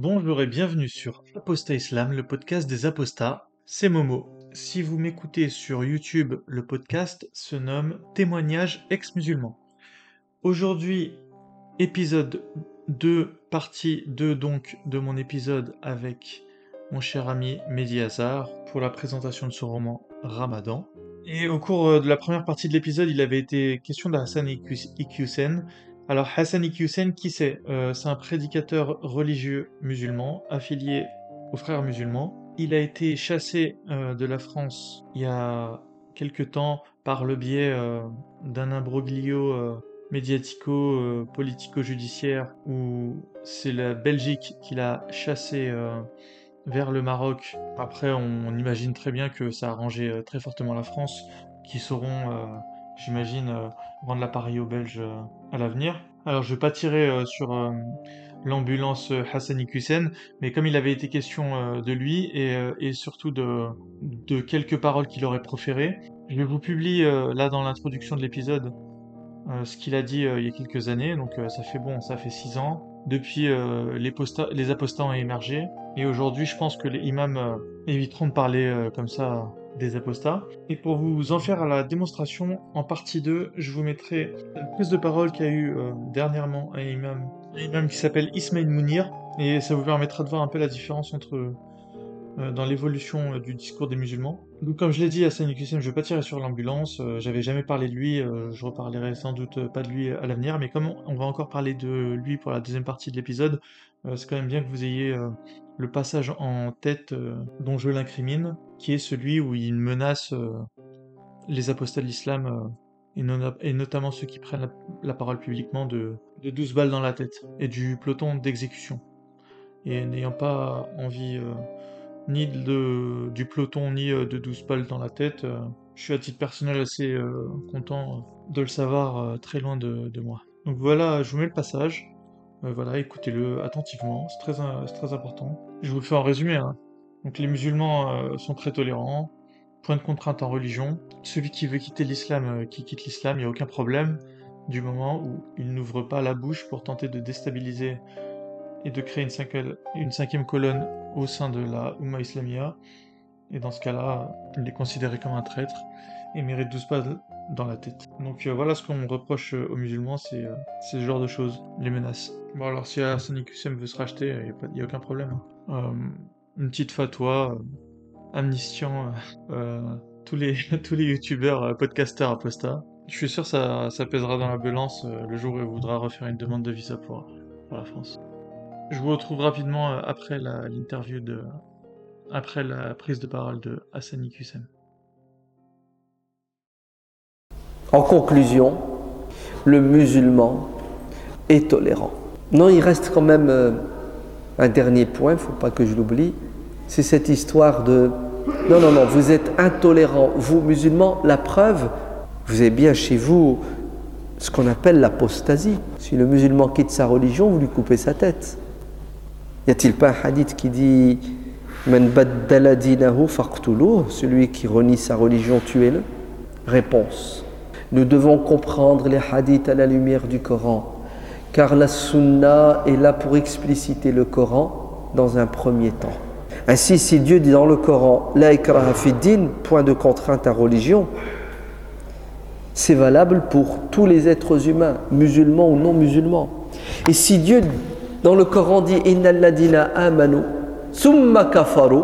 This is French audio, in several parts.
Bonjour et bienvenue sur Apostat Islam, le podcast des apostats. C'est Momo. Si vous m'écoutez sur YouTube, le podcast se nomme Témoignages ex-musulmans. Aujourd'hui, épisode 2, partie 2 donc de mon épisode avec mon cher ami Mehdi Hazar pour la présentation de son roman Ramadan. Et au cours de la première partie de l'épisode, il avait été question d'Hassan Iqiyoussen, alors Hassan Iqiyoussen, qui c'est? Euh, C'est un prédicateur religieux musulman affilié aux frères musulmans. Il a été chassé euh, de la France il y a quelque temps par le biais euh, d'un imbroglio médiatico-politico-judiciaire où c'est la Belgique qui l'a chassé vers le Maroc. Après, on, imagine très bien que ça a arrangé très fortement la France, qui sauront, j'imagine, rendre l'appareil aux Belges à l'avenir. Alors je vais pas tirer euh, sur euh, l'ambulance euh, Hassani Hussein, mais comme il avait été question de lui et, surtout de, quelques paroles qu'il aurait proférées, je vous publier là dans l'introduction de l'épisode ce qu'il a dit il y a quelques années, donc ça fait bon, ça fait six ans. Depuis, les, les apostats ont émergé, et aujourd'hui je pense que les imams éviteront de parler comme ça des apostats. Et pour vous en faire à la démonstration, en partie 2, je vous mettrai une prise de parole qu'il y a eu euh, dernièrement un imam, un imam qui s'appelle Ismail Mounir, et ça vous permettra de voir un peu la différence entre euh, dans l'évolution euh, du discours des musulmans. Donc comme je l'ai dit à Saint je ne vais pas tirer sur l'ambulance, j'avais jamais parlé de lui, je reparlerai sans doute pas de lui à l'avenir, mais comme on va encore parler de lui pour la deuxième partie de l'épisode, c'est quand même bien que vous ayez le passage en tête dont je l'incrimine, qui est celui où il menace euh, les apostats de l'islam, euh, et, notamment ceux qui prennent la, parole publiquement, de, 12 balles dans la tête, et du peloton d'exécution. Et n'ayant pas envie euh, ni de, du peloton, ni de 12 balles dans la tête, je suis à titre personnel assez content de le savoir très loin de, moi. Donc voilà, je vous mets le passage. Voilà, écoutez-le attentivement, c'est très, très important. Je vous fais en résumé, hein. Donc les musulmans euh, sont très tolérants, point de contrainte en religion. Celui qui veut quitter l'islam, euh, qui quitte l'islam, il n'y a aucun problème, du moment où il n'ouvre pas la bouche pour tenter de déstabiliser et de créer une, cinquième, colonne au sein de la Ummah Islamia. Et dans ce cas-là, il est considéré comme un traître et mérite 12 pas dans la tête. Donc euh, voilà ce qu'on reproche aux musulmans, c'est ce genre de choses, les menaces. Bon alors si Hassan Hussein veut se racheter, il n'y a, aucun problème. Hein une petite fatwa euh, amnistiant euh, euh, tous les tous les youtubeurs, podcasters apostats. Je suis sûr ça, ça pèsera dans la balance le jour où il voudra refaire une demande de visa pour, la France. Je vous retrouve rapidement après l'interview de après la prise de parole de Hassani Hussein. En conclusion, le musulman est tolérant. Non, il reste quand même un dernier point, il ne faut pas que je l'oublie, c'est cette histoire de non, non, non, vous êtes intolérants, vous musulmans, la preuve, vous avez bien chez vous ce qu'on appelle l'apostasie. Si le musulman quitte sa religion, vous lui coupez sa tête. Y a-t-il pas un hadith qui dit celui qui renie sa religion, tuez-le? Réponse. Nous devons comprendre les hadiths à la lumière du Coran, car la sunna est là pour expliciter le Coran dans un premier temps. Ainsi, si Dieu dit dans le Coran, La ikraha point de contrainte à religion, c'est valable pour tous les êtres humains, musulmans ou non musulmans. Et si Dieu dans le Coran dit Innalladina amanu, summa kafaru,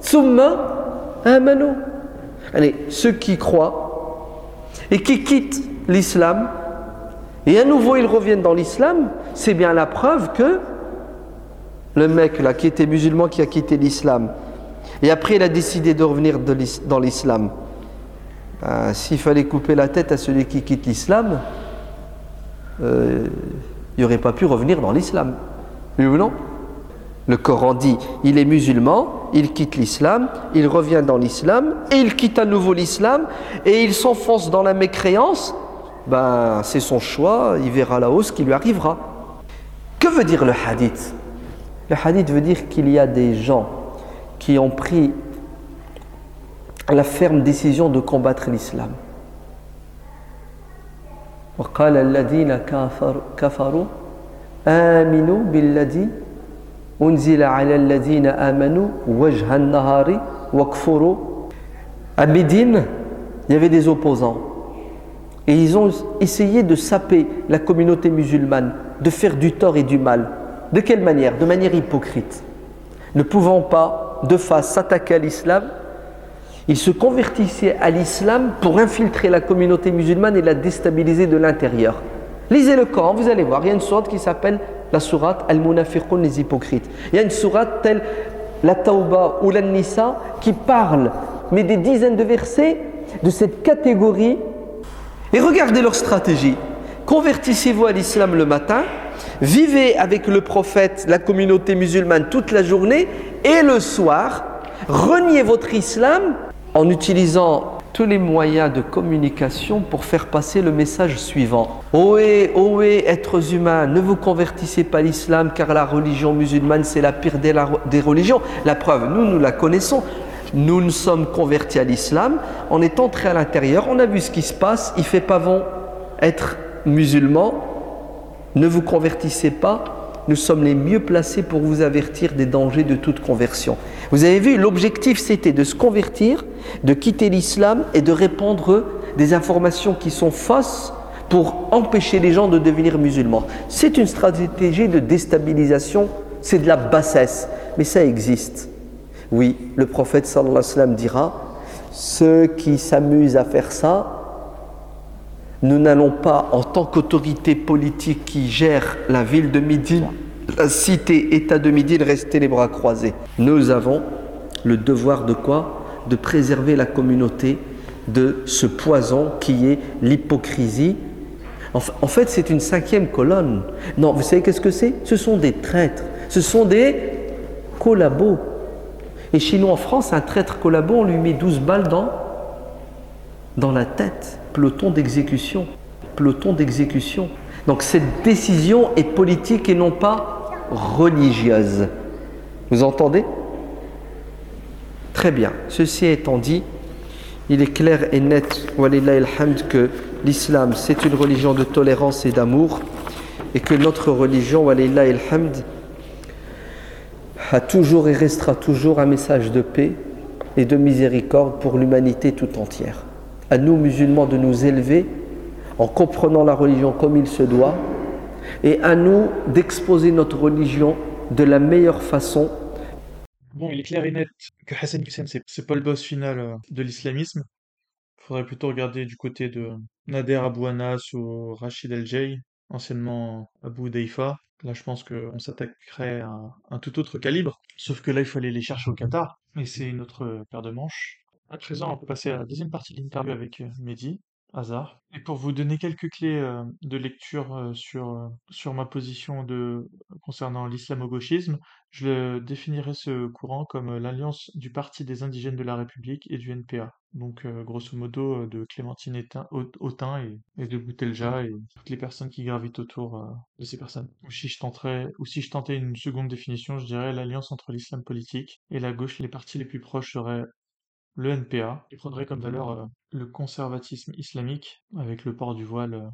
summa amanu. Allez, ceux qui croient et qui quittent l'islam, et à nouveau ils reviennent dans l'islam, c'est bien la preuve que le mec là qui était musulman qui a quitté l'islam. Et après il a décidé de revenir dans l'islam. Ben, s'il fallait couper la tête à celui qui quitte l'islam euh, il n'aurait pas pu revenir dans l'islam. Oui ou non? Le Coran dit il est musulman il quitte l'islam il revient dans l'islam et il quitte à nouveau l'islam et il s'enfonce dans la mécréance. Ben, c'est son choix il verra là-haut ce qui lui arrivera. Que veut dire le hadith? Le hadith veut dire qu'il y a des gens qui ont pris la ferme décision de combattre l'islam. À Médine, il y avait des opposants. Et ils ont essayé de saper la communauté musulmane, de faire du tort et du mal. De quelle manière? De manière hypocrite. Ne pouvant pas de face s'attaquer à l'islam, ils se convertissaient à l'islam pour infiltrer la communauté musulmane et la déstabiliser de l'intérieur. Lisez le Coran, vous allez voir, il y a une sourate qui s'appelle la sourate Al-Munafiqun, les hypocrites. Il y a une sourate telle la Tauba ou la Nisa qui parle, mais des dizaines de versets de cette catégorie. Et regardez leur stratégie. Convertissez-vous à l'islam le matin, vivez avec le prophète, la communauté musulmane toute la journée et le soir, reniez votre islam en utilisant tous les moyens de communication pour faire passer le message suivant. Ohé, ohé, êtres humains, ne vous convertissez pas à l'islam car la religion musulmane c'est la pire des, religions. La preuve, nous, nous la connaissons. Nous nous sommes convertis à l'islam, on est entré à l'intérieur, on a vu ce qui se passe, il fait pas bon être musulman, ne vous convertissez pas, nous sommes les mieux placés pour vous avertir des dangers de toute conversion. Vous avez vu, l'objectif c'était de se convertir, de quitter l'islam et de répandre des informations qui sont fausses pour empêcher les gens de devenir musulmans. C'est une stratégie de déstabilisation, c'est de la bassesse, mais ça existe. Oui, le prophète sallallahu alayhi wa sallam dira ceux qui s'amusent à faire ça, nous n'allons pas, en tant qu'autorité politique qui gère la ville de Médine, la cité État de Médine, rester les bras croisés. Nous avons le devoir de quoi? De préserver la communauté de ce poison qui est l'hypocrisie. En fait, c'est une cinquième colonne. Non, vous savez qu'est-ce que c'est? Ce sont des traîtres, ce sont des collabos. Et chez nous en France, un traître collabo, on lui met 12 balles dans, dans la tête. Peloton d'exécution. Peloton d'exécution. Donc cette décision est politique et non pas religieuse. Vous entendez? Très bien. Ceci étant dit, il est clair et net, que l'islam c'est une religion de tolérance et d'amour et que notre religion, hamd, a toujours et restera toujours un message de paix et de miséricorde pour l'humanité tout entière. À nous musulmans de nous élever en comprenant la religion comme il se doit et à nous d'exposer notre religion de la meilleure façon. Bon, il est clair et net que Hassan Hussein, c'est pas le boss final euh, de l'islamisme. Il faudrait plutôt regarder du côté de Nader Abou Anas ou Rachid El-Jay, anciennement Abu Daifa, Là, je pense qu'on s'attaquerait à un, tout autre calibre. Sauf que là, il fallait les chercher au Qatar. Et c'est une autre paire de manches. À présent, on peut passer à la deuxième partie de l'interview avec euh, Mehdi, hasard. Et pour vous donner quelques clés euh, de lecture euh, sur, sur ma position de, concernant l'islamo-gauchisme, je définirais ce courant comme l'alliance du Parti des indigènes de la République et du NPA donc euh, grosso modo euh, de Clémentine Autain et, de Boutelja et toutes les personnes qui gravitent autour euh, de ces personnes. Ou si je tentais une seconde définition, je dirais l'alliance entre l'islam politique et la gauche. Les partis les plus proches seraient le NPA, prendrait comme valeur le conservatisme islamique avec le port du voile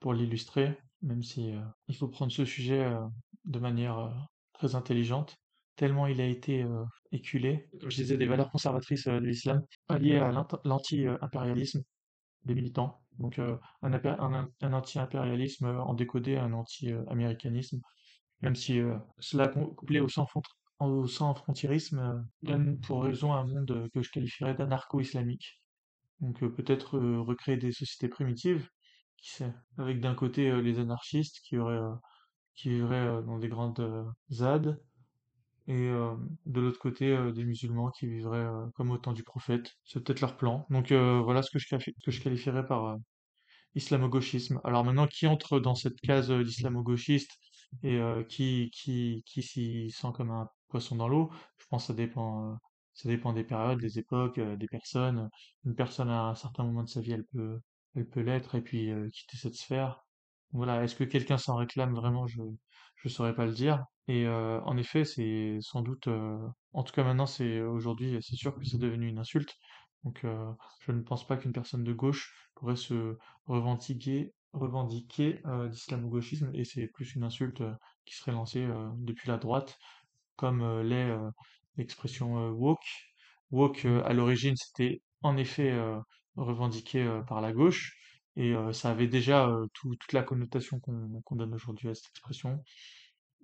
pour l'illustrer, même si il faut prendre ce sujet de manière très intelligente tellement il a été éculé, comme je disais, des valeurs conservatrices de l'islam, liées à l'anti-impérialisme des militants. Donc un, un, anti-impérialisme en décodé, un anti-américanisme, même si cela couplé au sans-frontiérisme donne pour raison un monde que je qualifierais d'anarcho-islamique. Donc peut-être recréer des sociétés primitives, qui sait, avec d'un côté les anarchistes qui auraient qui vivraient dans des grandes ZAD, et euh, de l'autre côté euh, des musulmans qui vivraient euh, comme au temps du prophète. C'est peut-être leur plan. Donc voilà ce que je, que je qualifierais par islamo-gauchisme. Alors maintenant, qui entre dans cette case d'islamo-gauchiste et qui, qui, qui s'y sent comme un poisson dans l'eau, je pense que ça dépend, ça dépend des périodes, des époques, des personnes. Une personne à un certain moment de sa vie, elle peut, elle peut l'être et puis quitter cette sphère. Voilà, est-ce que quelqu'un s'en réclame vraiment? Je je saurais pas le dire. Et euh, en effet, c'est sans doute, euh, en tout cas maintenant, c'est aujourd'hui, c'est sûr que c'est devenu une insulte. Donc, euh, je ne pense pas qu'une personne de gauche pourrait se revendiquer, revendiquer d'islamo-gauchisme, et c'est plus une insulte qui serait lancée depuis la droite comme l'est l'expression woke. Woke, à l'origine, c'était en effet revendiqué par la gauche, et ça avait déjà toute la connotation qu'on donne aujourd'hui à cette expression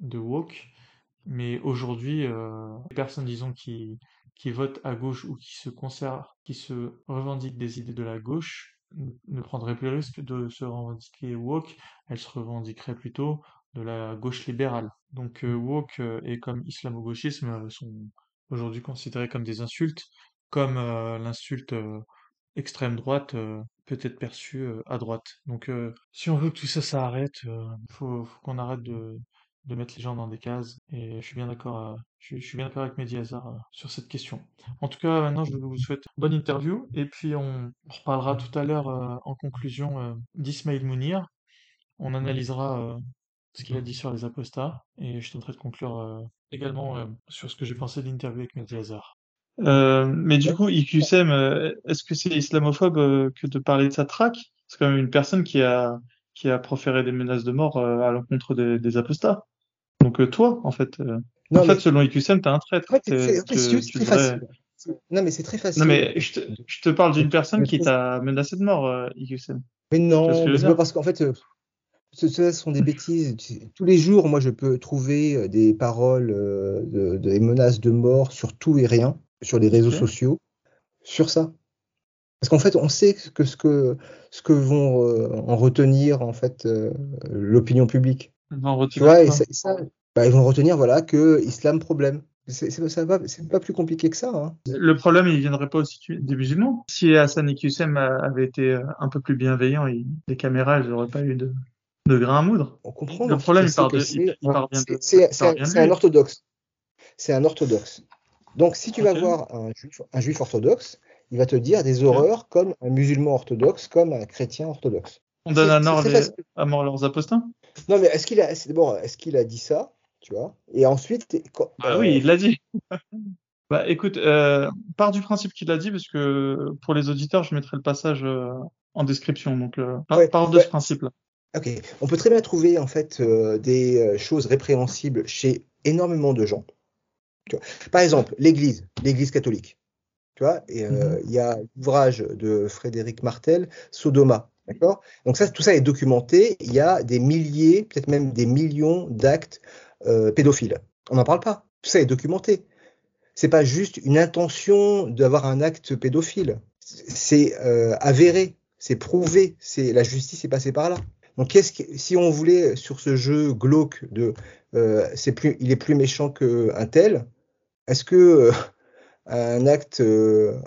de woke. Mais aujourd'hui, les personnes, disons, qui, qui votent à gauche ou qui se conservent, qui se revendiquent des idées de la gauche, ne prendraient plus le risque de se revendiquer woke, elles se revendiqueraient plutôt de la gauche libérale. Donc woke et comme islamo-gauchisme sont aujourd'hui considérés comme des insultes, comme l'insulte extrême droite peut être perçue à droite. Donc si on veut que tout ça, ça arrête, il faut, faut qu'on arrête de, de mettre les gens dans des cases. Et je suis bien d'accord, je, suis bien d'accord avec Mehdi Hazard sur cette question. En tout cas, maintenant, je vous souhaite bonne interview. Et puis, on reparlera tout à l'heure en conclusion d'Ismail Mounir. On analysera ce qu'il a dit sur les apostats. Et je tenterai de conclure également sur ce que j'ai pensé de l'interview avec Mehdi Hazard. Euh, mais du coup, IQSM, est-ce que c'est islamophobe que de parler de sa traque? C'est quand même une personne qui a qui a proféré des menaces de mort à l'encontre des, des apostats. Donc euh, toi, en fait, euh, en fait, selon IQSM, t'es un traître. En c'est très facile. Non, mais c'est très facile. Non, mais je te, je te parle d'une personne qui t'a menacé de mort, euh, IQSM. Mais non, c'est pas parce qu'en fait, ce, sont des bêtises. Tous les jours, moi, je peux trouver des paroles, de, des menaces de mort sur tout et rien, sur les réseaux sociaux, sur ça. Parce qu'en fait, on sait que ce que, ce que vont en retenir en fait l'opinion publique. Et ça, bah, ils vont retenir voilà que islam problème. C'est pas, pas plus compliqué que ça. Hein. Le problème, il viendrait pas aussi des musulmans. Si Hassan et Qsem avaient été euh, un peu plus bienveillants, les caméras, elles n'auraient pas eu de, de grain à moudre. On comprend. Le problème, il part, de, il, part bien de. C'est un, orthodoxe. C'est un orthodoxe. Donc, si tu vas voir un juif, un juif, orthodoxe, il va te dire des horreurs comme un musulman orthodoxe, comme un chrétien orthodoxe. On donne à, mort les, à mort leurs apostats Non, mais est-ce qu'il a, bon, est qu'il a dit ça tu vois? Et ensuite. Ah oui, il l'a dit. bah écoute, euh, part du principe qu'il l'a dit, parce que pour les auditeurs, je mettrai le passage euh, en description. Donc, euh, part, de ce principe-là. Ok, on peut très bien trouver en fait euh, des choses répréhensibles chez énormément de gens. Par exemple, l'Église, l'Église catholique. Tu vois, mm-hmm. il y a l'ouvrage de Frédéric Martel, Sodoma. D'accord? Donc ça, tout ça est documenté. Il y a des milliers, peut-être même des millions d'actes euh, pédophiles. On n'en parle pas. Tout ça est documenté. C'est pas juste une intention d'avoir un acte pédophile. C'est euh, avéré, c'est prouvé. C'est la justice est passée par là. Donc, qu'est-ce que, si on voulait sur ce jeu glauque de, euh, c'est plus, il est plus méchant qu'un tel, est-ce que un acte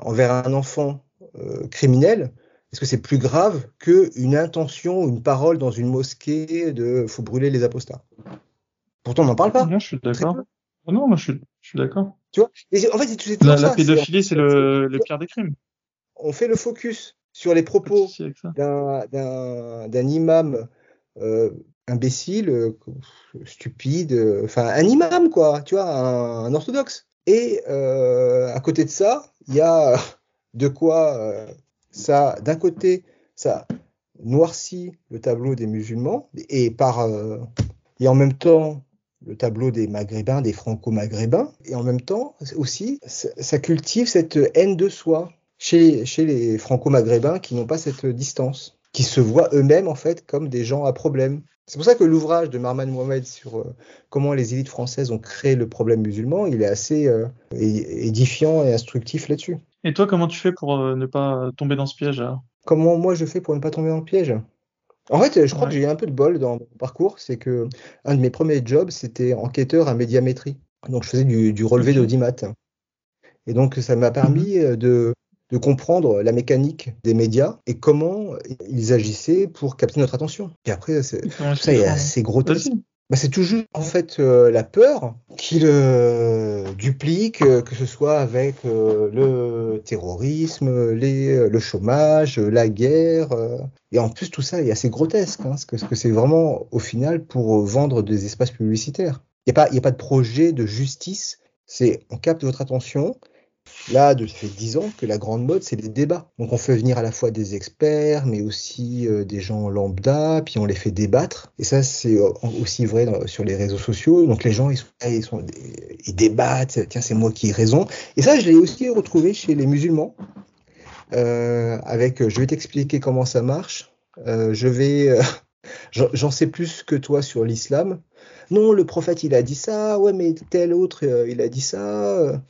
envers un enfant criminel est-ce que c'est plus grave qu'une intention, une parole dans une mosquée de faut brûler les apostats Pourtant, on n'en parle pas. Non, je suis d'accord. Ah non, moi, je suis, d'accord. Tu vois? En fait, c'est la, la pédophilie, c'est le, le, pire des crimes. On fait le focus sur les propos d'un imam euh, imbécile, euh, stupide, euh, enfin un imam quoi, tu vois, un, orthodoxe. Et à côté de ça, il y a de quoi ça, d'un côté, ça noircit le tableau des musulmans et par et en même temps le tableau des maghrébins, des franco-maghrébins, et en même temps aussi ça cultive cette haine de soi chez, chez les franco-maghrébins qui n'ont pas cette distance, qui se voient eux-mêmes en fait comme des gens à problème. C'est pour ça que l'ouvrage de Marman Mohamed sur euh, comment les élites françaises ont créé le problème musulman, il est assez euh, édifiant et instructif là-dessus. Et toi, comment tu fais pour euh, ne pas tomber dans ce piège Comment moi je fais pour ne pas tomber dans le piège? En fait, je crois que j'ai eu un peu de bol dans mon parcours. C'est que un de mes premiers jobs, c'était enquêteur à médiamétrie. Donc je faisais du, relevé d'audimat. Et donc ça m'a permis mhm. de, de comprendre la mécanique des médias et comment ils agissaient pour capter notre attention. Et après, ça est assez grotesque bah, c'est toujours en fait euh, la peur qui le duplique, euh, que ce soit avec euh, le terrorisme, les, le chômage, la guerre. et en plus, tout ça est assez grotesque, hein, parce que c'est vraiment au final pour vendre des espaces publicitaires. Il n'y a, pas, a pas de projet de justice, c'est on capte votre attention Là, ça fait dix ans que la grande mode, c'est les débats. Donc on fait venir à la fois des experts, mais aussi euh, des gens lambda, puis on les fait débattre. Et ça, c'est euh, aussi vrai sur les réseaux sociaux. Donc les gens, ils, sont, débattent, tiens, c'est moi qui ai raison. Et ça, je l'ai aussi retrouvé chez les musulmans. Euh, avec, je vais t'expliquer comment ça marche. Euh, je vais, euh, j'en sais plus que toi sur l'islam. Non, le prophète, il a dit ça. Ouais, mais tel autre, il a dit ça.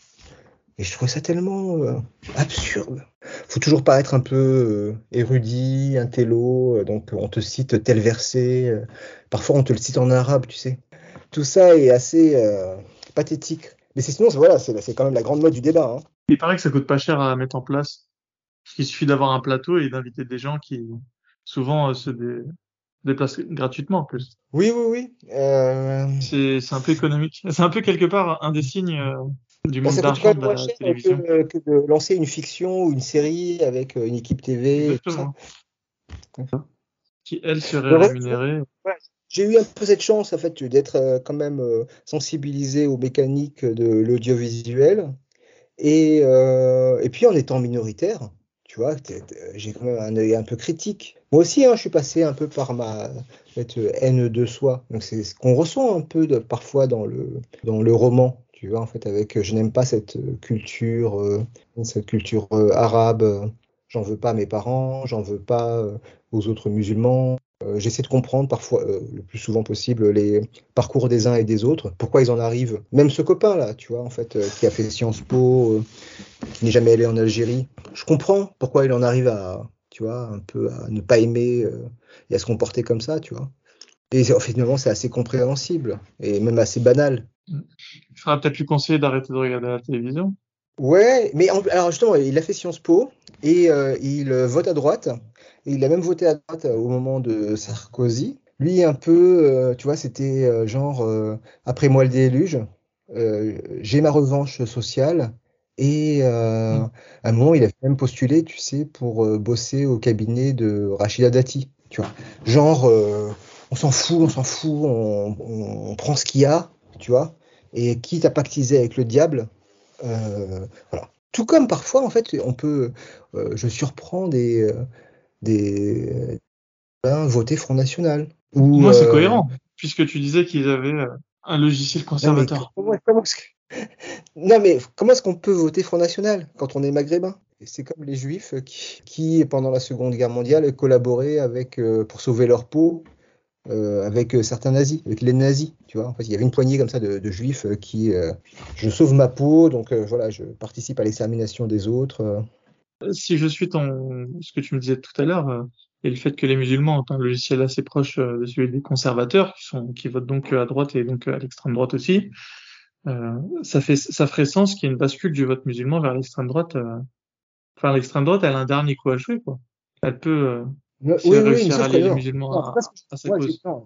Et je trouve ça tellement euh, absurde. Faut toujours paraître un peu euh, érudit, intello, donc on te cite tel verset. Euh, parfois on te le cite en arabe, tu sais. Tout ça est assez pathétique. Mais sinon, voilà, c'est quand même la grande mode du débat. Hein. Il paraît que ça coûte pas cher à mettre en place. Il suffit d'avoir un plateau et d'inviter des gens qui souvent se déplacent gratuitement en plus. Oui, oui, oui. C'est un peu économique. C'est un peu quelque part un des signes du bah, ça coûte moins cher que, que, de lancer une fiction ou une série avec euh, une équipe TV. Qui, elle, serait rémunérée. J'ai eu un peu cette chance, en fait, d'être euh, quand même euh, sensibilisé aux mécaniques de l'audiovisuel. Et, et puis, en étant minoritaire, tu vois, j'ai quand même un œil un peu critique. Moi aussi, hein, je suis passé un peu par ma cette haine de soi. Donc, c'est ce qu'on ressent un peu de, parfois dans le, dans le roman tu vois, en fait, avec je n'aime pas cette euh, culture, euh, cette culture euh, arabe, j'en veux pas à mes parents, j'en veux pas aux autres musulmans. J'essaie de comprendre parfois, le plus souvent possible, les parcours des uns et des autres, pourquoi ils en arrivent. Même ce copain-là, tu vois, en fait, qui a fait Sciences Po, qui n'est jamais allé en Algérie, je comprends pourquoi il en arrive à, tu vois, un peu à ne pas aimer et à se comporter comme ça, tu vois. Et finalement, c'est assez compréhensible et même assez banal. Il faudra peut-être lui conseiller d'arrêter de regarder la télévision. Ouais, mais alors justement, il a fait Sciences Po et euh, il euh, vote à droite. Et il a même voté à droite euh, au moment de Sarkozy. Lui, un peu, tu vois, c'était genre après moi le déluge, j'ai ma revanche sociale. Et à un moment, il a même postulé, tu sais, pour bosser au cabinet de Rachida Dati. Tu vois, genre, on s'en fout, on s'en fout, on, on prend ce qu'il y a, tu vois et quitte à pactiser avec le diable, euh, voilà. Tout comme parfois, en fait, on peut, euh, je surprends des, euh, des ben, voter Front National. Ou, Moi, c'est cohérent, puisque tu disais qu'ils avaient un logiciel conservateur. Non, mais comment est-ce qu'on peut voter Front National quand on est maghrébin? C'est comme les juifs qui, qui, pendant la Seconde Guerre mondiale, collaboraient avec, pour sauver leur peau euh, avec euh, certains nazis, avec les nazis, tu vois. En fait, il y avait une poignée comme ça de, juifs euh, qui, je sauve ma peau, donc voilà, je participe à l'extermination des autres. Si je suis ton, ce que tu me disais tout à l'heure, et le fait que les musulmans ont un logiciel assez proche de celui des conservateurs, qui votent donc à droite et donc à l'extrême droite aussi, ça fait, ça ferait sens qu'il y ait une bascule du vote musulman vers l'extrême droite. Enfin, l'extrême droite, elle a un dernier coup à jouer, quoi. Elle peut oui, oui, les musulmans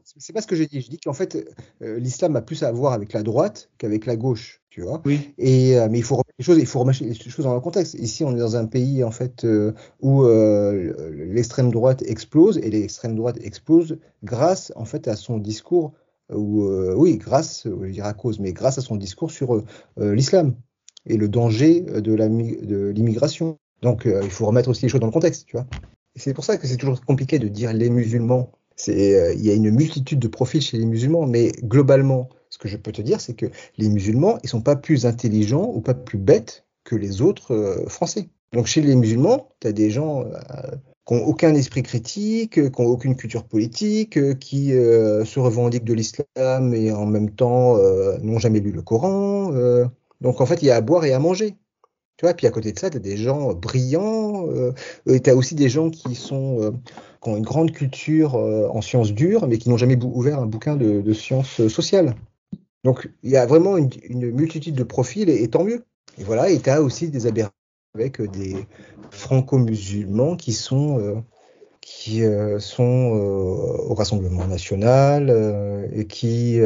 c'est pas ce que j'ai dit. Je dis qu'en fait, euh, l'islam a plus à voir avec la droite qu'avec la gauche, tu vois. Oui. Et euh, mais il faut remettre les choses, il faut remettre les choses dans le contexte. Ici, on est dans un pays en fait euh, où l'extrême droite explose et l'extrême droite explose grâce en fait à son discours ou oui, grâce, je dirais à cause, mais grâce à son discours sur l'islam et le danger de l'immigration. Donc, il faut remettre aussi les choses dans le contexte, tu vois. C'est pour ça que c'est toujours compliqué de dire les musulmans. Euh, il y a une multitude de profils chez les musulmans, mais globalement, ce que je peux te dire, c'est que les musulmans, ils sont pas plus intelligents ou pas plus bêtes que les autres euh, Français. Donc chez les musulmans, tu as des gens euh, qui n'ont aucun esprit critique, qui n'ont aucune culture politique, qui se revendiquent de l'islam et en même temps n'ont jamais lu le Coran. donc en fait, il y a à boire et à manger. Tu vois, puis à côté de ça, tu as des gens brillants, euh, et tu as aussi des gens qui, sont, euh, qui ont une grande culture euh, en sciences dures, mais qui n'ont jamais ouvert un bouquin de, sciences sociales. Donc il y a vraiment une, multitude de profils, et, tant mieux. Et voilà, et tu as aussi des aberrations avec des franco-musulmans qui sont, qui, sont au Rassemblement national et qui,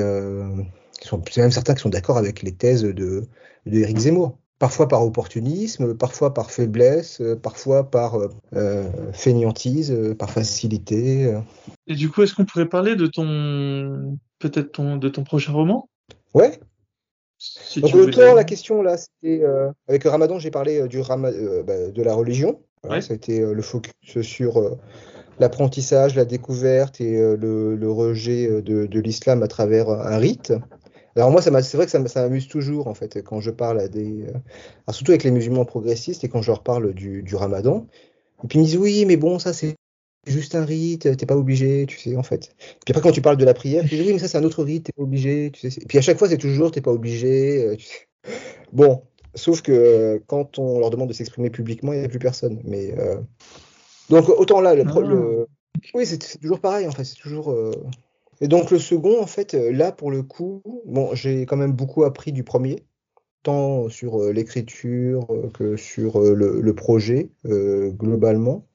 sont même certains qui sont d'accord avec les thèses de, de Zemmour parfois par opportunisme, parfois par faiblesse, euh, parfois par euh, euh, fainéantise, par facilité. Et du coup, est-ce qu'on pourrait parler de ton peut-être ton de ton prochain roman? Ouais. Donc autant la question là, c'était avec le Ramadan, j'ai parlé du bah, de la religion. Voilà, Ça a été le focus sur l'apprentissage, la découverte et le, rejet de, l'islam à travers un rite. Alors moi, c'est vrai que ça, m'amuse toujours en fait quand je parle à des, surtout avec les musulmans progressistes et quand je leur parle du, du Ramadan. Et puis ils me disent oui, mais bon, ça c'est juste un rite, t'es pas obligé, tu sais, en fait. Puis après, quand tu parles de la prière, tu dis oui, mais ça, c'est un autre rite, t'es pas obligé, tu sais. Et puis à chaque fois, c'est toujours t'es pas obligé, euh, tu sais. Bon, sauf que euh, quand on leur demande de s'exprimer publiquement, il n'y a plus personne. Mais euh, donc autant là, le, ah. oui, c'est toujours pareil, en fait, c'est toujours. Et donc le second, en fait, là pour le coup, bon, j'ai quand même beaucoup appris du premier tant sur euh, l'écriture euh, que sur euh, le, projet globalement.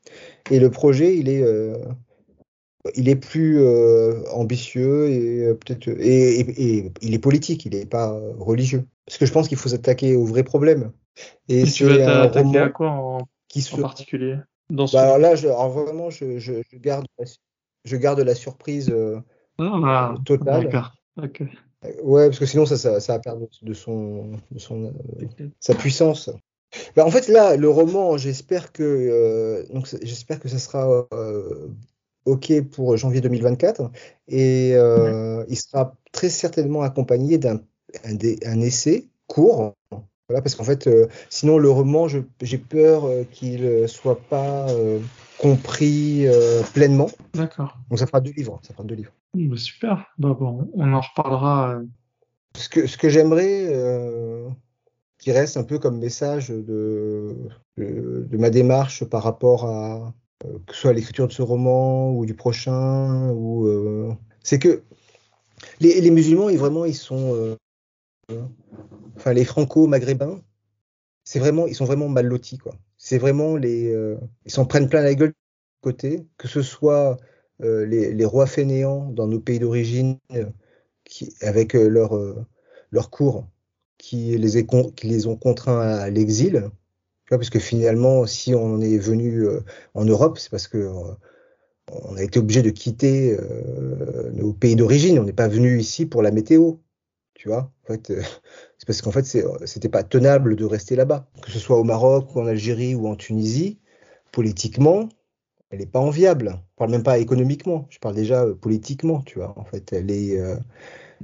Et le projet, il est, il est plus ambitieux et peut-être et, il est politique, il n'est pas religieux. Parce que je pense qu'il faut s'attaquer aux vrais problèmes. Et, tu vas t'attaquer à quoi en, qui en particulier? Dans ce bah, alors là, je, vraiment, je, je, garde, je garde la surprise ah, totale. D'accord. Ouais, parce que sinon ça, ça, ça va perdre de son, de son euh, sa puissance. Bah, en fait, là, le roman, j'espère que euh, donc j'espère que ça sera euh, ok pour janvier 2024 et il sera très certainement accompagné d'un un, un, essai court. Voilà, parce qu'en fait, sinon le roman, j'ai peur qu'il soit pas compris pleinement. D'accord. Donc ça fera deux livres. Ça fera deux livres. Bah, super, bah, bon, on en reparlera. Euh. Ce que, ce que j'aimerais euh, qui reste un peu comme message de, de, ma démarche par rapport à euh, que ce soit l'écriture de ce roman ou du prochain, ou c'est que les, les, musulmans, ils, vraiment, ils sont, enfin les franco-maghrébins, c'est vraiment, ils sont vraiment mal lotis quoi. C'est vraiment les, ils s'en prennent plein la gueule côté, que ce soit euh, les, rois fainéants dans nos pays d'origine, euh, avec euh, leur, leur cours, qui les, qui les ont contraints à l'exil. Parce que finalement, si on est venu en Europe, c'est parce que on a été obligé de quitter nos pays d'origine. On n'est pas venu ici pour la météo. Tu vois, en fait, c'est parce qu'en fait, c'était pas tenable de rester là-bas. Que ce soit au Maroc, ou en Algérie, ou en Tunisie, politiquement, elle n'est pas enviable. Je parle même pas économiquement, je parle déjà euh, politiquement, tu vois. En fait, elle est, euh,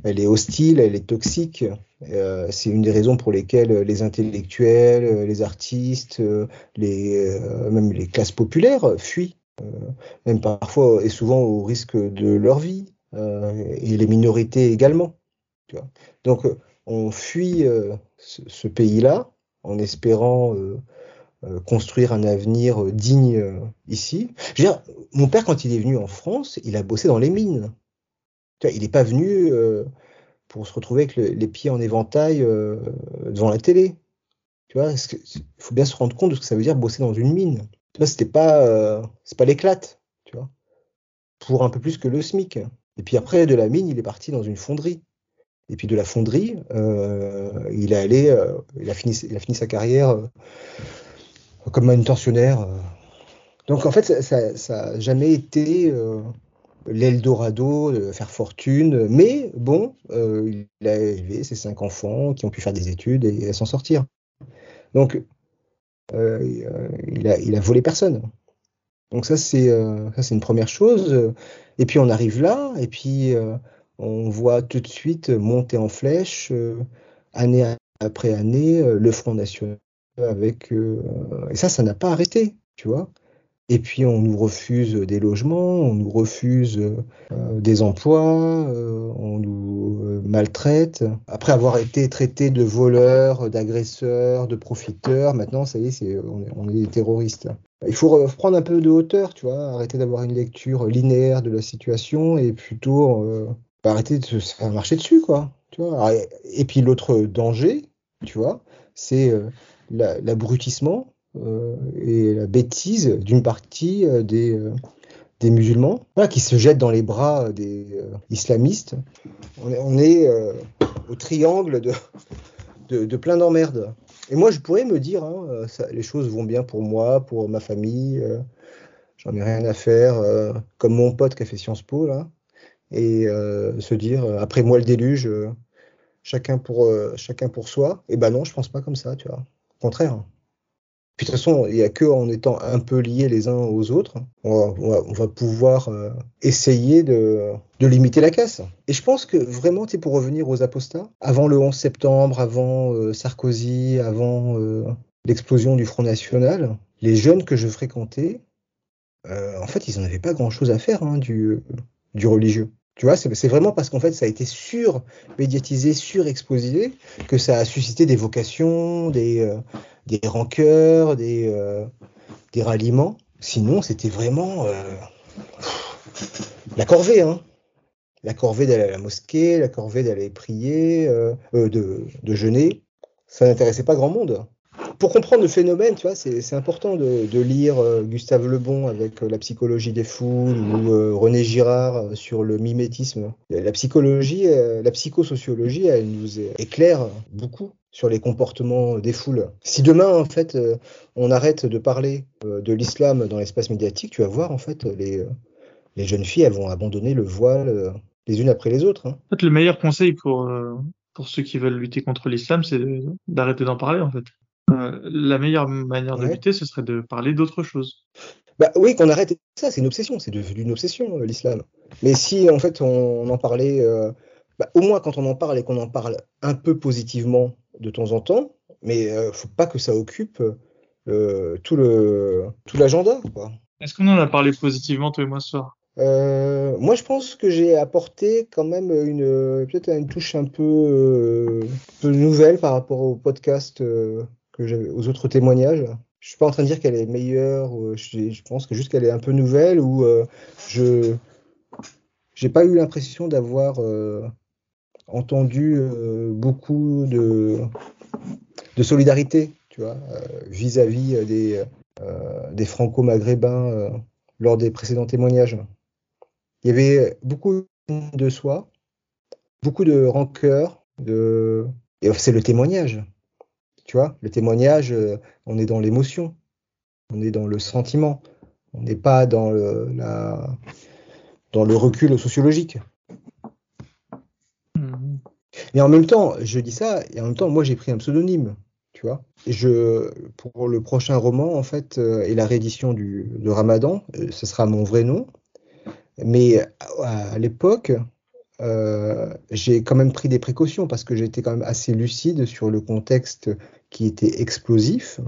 elle est hostile, elle est toxique. Euh, c'est une des raisons pour lesquelles les intellectuels, les artistes, les, même les classes populaires fuient, même parfois et souvent au risque de leur vie, et les minorités également. Donc, on fuit ce, pays-là en espérant construire un avenir euh, digne euh, ici. Je mon père, quand il est venu en France, il a bossé dans les mines. Il n'est pas venu pour se retrouver avec les pieds en éventail devant la télé. Tu vois, il faut bien se rendre compte de ce que ça veut dire bosser dans une mine. Vois, c'était pas, c'est pas l'éclate, tu vois, pour un peu plus que le SMIC. Et puis après, de la mine, il est parti dans une fonderie. Et puis de la fonderie, il est allé, il a fini, il a fini sa carrière comme manutentionnaire. Euh. Donc en fait, ça n'a jamais été euh, l'Eldorado de faire fortune, mais bon, euh, il a élevé ses cinq enfants qui ont pu faire des études et, s'en sortir. Donc il, a, il a volé personne. Donc ça c'est ça c'est une première chose. Et puis on arrive là, et puis on voit tout de suite monter en flèche, année après année, le Front National euh, et ça, ça n'a pas arrêté, tu vois. Et puis on nous refuse des logements, on nous refuse euh, des emplois, euh, on nous maltraite. Après avoir été traité de voleurs, d'agresseurs, de profiteurs, maintenant ça y est, on, est, des terroristes. Il faut reprendre un peu de hauteur, tu vois, arrêter d'avoir une lecture linéaire de la situation et plutôt arrêter de se faire marcher dessus, quoi. Et puis l'autre danger, tu vois, c'est l'abrutissement euh, et la bêtise d'une partie euh, des, euh, des musulmans qui se jettent dans les bras des islamistes. On est, au triangle de, plein d'emmerdes. Et moi, je pourrais me dire, hein, les choses vont bien pour moi, pour ma famille, j'en ai rien à faire, comme mon pote qui a fait Sciences Po, là, et se dire, après moi le déluge, chacun pour, chacun pour soi. Et ben non, je pense pas comme ça, tu vois. Contraire. Puis de toute façon, il n'y a que étant un peu liés les uns aux autres, on va, pouvoir euh, essayer de, limiter la casse. Et je pense que vraiment, pour revenir aux apostats, avant le 11 septembre, avant euh, Sarkozy, avant euh, l'explosion du Front National, les jeunes que je fréquentais, en fait, ils n'en avaient pas grand-chose à faire hein, du religieux. Tu vois, c'est vraiment parce qu'en fait, ça a été sur-médiatisé, sur-exposé, que ça a suscité des vocations, des, des rancœurs, des, euh, des ralliements. Sinon, c'était vraiment euh, la corvée. Hein. La corvée d'aller à la mosquée, la corvée d'aller prier, euh, de, de jeûner. Ça n'intéressait pas grand monde pour comprendre le phénomène, tu vois, c'est important de, lire euh, Gustave Lebon avec euh, la psychologie des foules ou euh, René Girard sur le mimétisme. La psychologie, la psychosociologie, elle nous éclaire beaucoup sur les comportements des foules. Si demain, en fait, on arrête de parler de l'islam dans l'espace médiatique, tu vas voir, en fait, les, les jeunes filles, elles vont abandonner le voile les unes après les autres. Hein. En fait, le meilleur conseil pour, pour ceux qui veulent lutter contre l'islam, c'est d'arrêter d'en parler, en fait. Euh, la meilleure manière de lutter, ce serait de parler d'autre chose. Bah oui, qu'on arrête ça, c'est une obsession, c'est devenu une obsession, euh, l'islam. Mais si en fait on, en parlait, euh, bah, au moins quand on en parle et qu'on en parle un peu positivement de temps en temps, mais euh, faut pas que ça occupe tout le tout l'agenda. Est-ce qu'on en a parlé positivement toi et moi ce soir? Moi, je pense que j'ai apporté quand même une peut-être une touche un peu, peu nouvelle par rapport au podcast aux autres témoignages. Je suis pas en train de dire qu'elle est meilleure. Je, pense que juste qu'elle est un peu nouvelle ou euh, je j'ai pas eu l'impression d'avoir euh, entendu euh, beaucoup de, de solidarité, tu vois, vis-à-vis des, des franco-maghrébins lors des précédents témoignages. Il y avait beaucoup de soi, beaucoup de rancœur, de... et c'est le témoignage. Tu vois, le témoignage, euh, on est dans l'émotion, on est dans le sentiment, on n'est pas dans le, la, dans le recul sociologique. Mmh. Mais en même temps, je dis ça, et en même temps, moi j'ai pris un pseudonyme, tu vois. Je, pour le prochain roman, en fait, euh, et la réédition du, de Ramadan, euh, ce sera mon vrai nom. Mais à l'époque, euh, j'ai quand même pris des précautions parce que j'étais quand même assez lucide sur le contexte qui était explosif.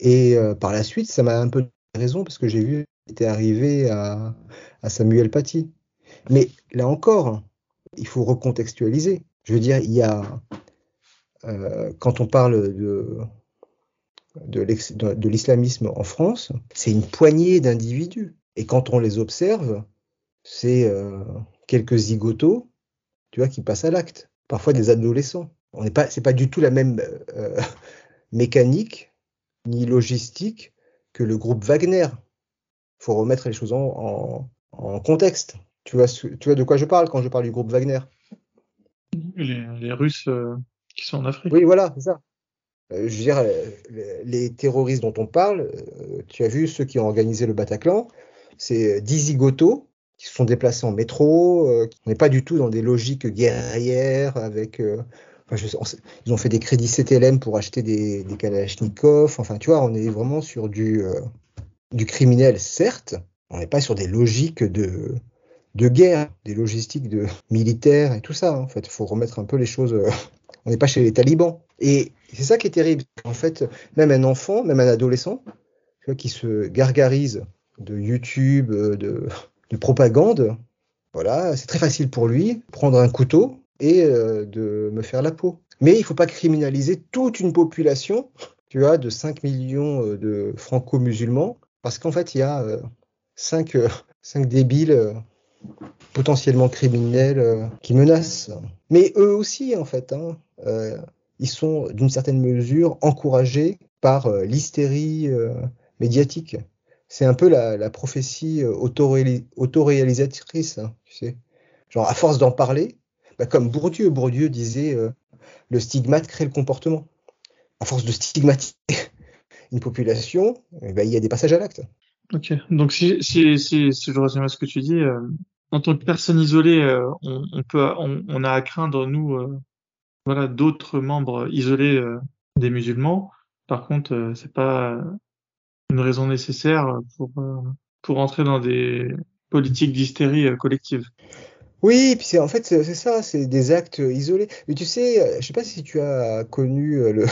Et euh, par la suite, ça m'a un peu raison parce que j'ai vu était arrivé à, à, Samuel Paty. Mais là encore, il faut recontextualiser. Je veux dire, il y a, euh, quand on parle de, de l'islamisme en France, c'est une poignée d'individus. Et quand on les observe, c'est quelques zigotos, tu vois, qui passent à l'acte. Parfois des adolescents. On n'est pas, c'est pas du tout la même euh, mécanique ni logistique que le groupe Wagner. Il faut remettre les choses en, contexte. Tu vois, tu vois de quoi je parle quand je parle du groupe Wagner? Les, Russes euh, qui sont en Afrique. Oui, voilà, c'est ça. Euh, je veux dire, les, terroristes dont on parle, tu as vu ceux qui ont organisé le Bataclan, c'est 10 zigotos se sont déplacés en métro, euh, qui n'est pas du tout dans des logiques guerrières avec. Euh, ils ont fait des crédits CTLM pour acheter des, des Kalachnikov. Enfin, tu vois, on est vraiment sur du, euh, du criminel, certes. On n'est pas sur des logiques de, guerre, des logistiques de militaires et tout ça. En fait, il faut remettre un peu les choses. on n'est pas chez les talibans. Et c'est ça qui est terrible. En fait, même un enfant, même un adolescent, tu vois, qui se gargarise de YouTube, de, de propagande, voilà, c'est très facile pour lui prendre un couteau et euh, de me faire la peau. Mais il ne faut pas criminaliser toute une population, tu vois, de 5 millions euh, de franco-musulmans, parce qu'en fait, il y a 5, euh, débiles potentiellement criminels qui menacent. Mais eux aussi, en fait, hein, ils sont d'une certaine mesure encouragés par l'hystérie médiatique c'est un peu la, prophétie euh, autoréalisatrice, hein, tu sais. Genre, à force d'en parler, bah, comme Bourdieu, Bourdieu disait, euh, le stigmate crée le comportement. À force de stigmatiser une population, eh ben, il y a des passages à l'acte. Ok, donc si, si, si, je reviens à ce que tu dis, euh, en tant que personne isolée, on, a à craindre, nous, voilà d'autres membres isolés des musulmans. Par contre, c'est pas une raison nécessaire pour pour entrer dans des politiques d'hystérie collective. Oui, puis c'est en fait c'est ça, c'est des actes isolés. Mais tu sais, je sais pas si tu as connu le,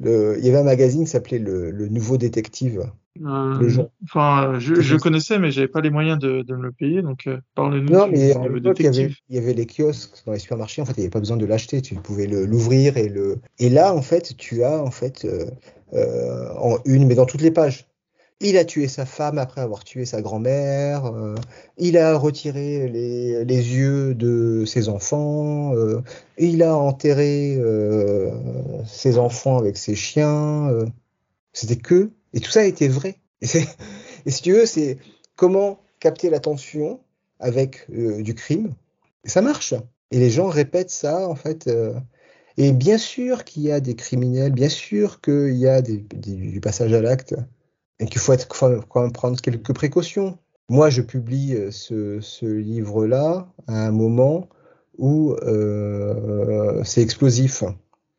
le il y avait un magazine qui s'appelait le Nouveau Détective. Euh, enfin, je, je connaissais, mais j'avais pas les moyens de, de me le payer, donc euh, parle-nous. Non, mais à l'époque, il, il, y avait les kiosques dans les supermarchés. En fait, il n'y avait pas besoin de l'acheter. Tu pouvais l'ouvrir et le. Et là, en fait, tu as en fait euh, euh, en une, mais dans toutes les pages. Il a tué sa femme après avoir tué sa grand-mère. Il a retiré les, les, yeux de ses enfants. Il a enterré ses enfants avec ses chiens. C'était que et tout ça été vrai. Et, si tu veux, c'est comment capter l'attention avec euh, du crime. Et ça marche. Et les gens répètent ça, en fait. Euh, et bien sûr qu'il y a des criminels, bien sûr qu'il y a du passage à l'acte, et qu'il faut, quand même prendre quelques précautions. Moi, je publie euh, ce, livre-là à un moment où c'est explosif.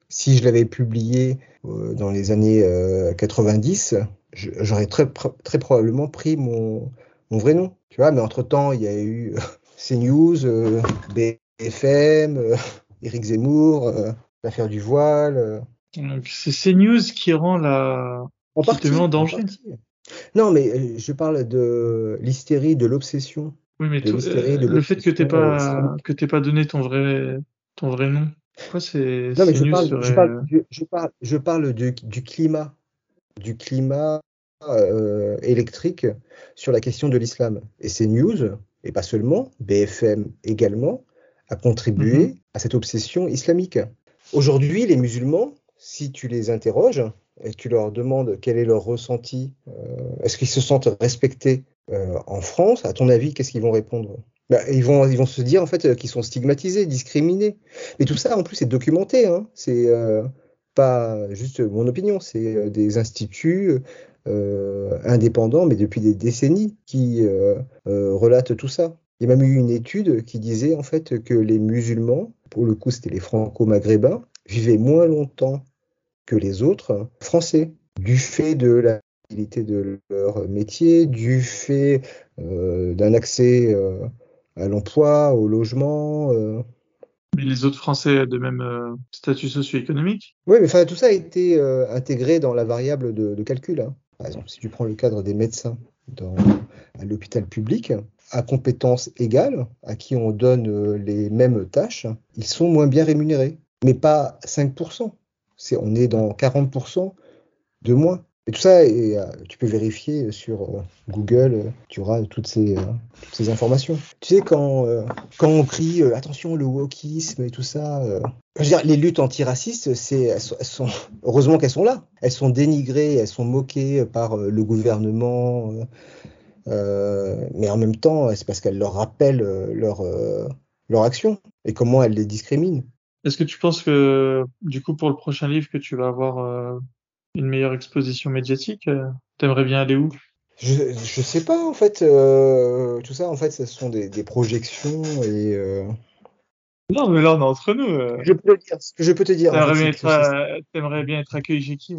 Si je l'avais publié euh, dans les années 90, euh, j'aurais très, très probablement pris mon, mon vrai nom. Tu vois, mais entre-temps, il y a eu CNews, euh, BFM, Éric Zemmour, l'affaire du voile. C'est CNews qui rend la. En partie, en danger. Non, mais je parle de l'hystérie, de l'obsession. Oui, mais de de le fait que tu pas que t'aies pas donné ton vrai ton vrai nom. Pourquoi c'est Non, mais je parle, serait... je parle, je, parle, je parle du, du, climat, du climat euh, électrique sur la question de l'islam. Et c'est News, et pas seulement, BFM également, a contribué mm -hmm. à cette obsession islamique. Aujourd'hui, les musulmans, si tu les interroges et tu leur demandes quel est leur ressenti, euh, est-ce qu'ils se sentent respectés euh, en France, à ton avis, qu'est-ce qu'ils vont répondre? Bah, ils, vont, ils vont se dire en fait qu'ils sont stigmatisés, discriminés. Mais tout ça, en plus, c'est documenté. Hein. C'est euh, pas juste mon opinion, c'est euh, des instituts euh, indépendants, mais depuis des décennies, qui euh, euh, relatent tout ça. Il y a même eu une étude qui disait en fait que les musulmans, pour le coup, c'était les franco-maghrébins, vivaient moins longtemps que les autres français, du fait de la de leur métier, du fait euh, d'un accès euh, à l'emploi, au logement. Euh. Mais les autres Français de même euh, statut socio-économique? Oui, mais enfin, tout ça a été euh, intégré dans la variable de, de calcul. Hein. Par exemple, si tu prends le cadre des médecins dans, à l'hôpital public, à compétences égales, à qui on donne les mêmes tâches, ils sont moins bien rémunérés. Mais pas 5%. C'est, on est dans 40% de moins. Et tout ça, euh, tu peux vérifier sur euh, Google, euh, tu auras toutes ces, informations. Tu sais, quand, quand on crie attention, le wokisme et tout ça, je veux dire, les luttes antiracistes, c'est, heureusement qu'elles sont là. Elles sont dénigrées, elles sont moquées par le gouvernement. mais en même temps, c'est parce qu'elles leur rappellent leur action et comment elles les discriminent. Est-ce que tu penses que, du coup, pour le prochain livre que tu vas avoir une meilleure exposition médiatique euh, T'aimerais bien aller où? Je, je sais pas en fait. Euh, tout ça en fait, ce sont des, des projections et. Euh... Non, mais là on est entre nous. Euh... Je peux te dire. Je peux te dire. T'aimerais bien, être, bien être accueilli chez qui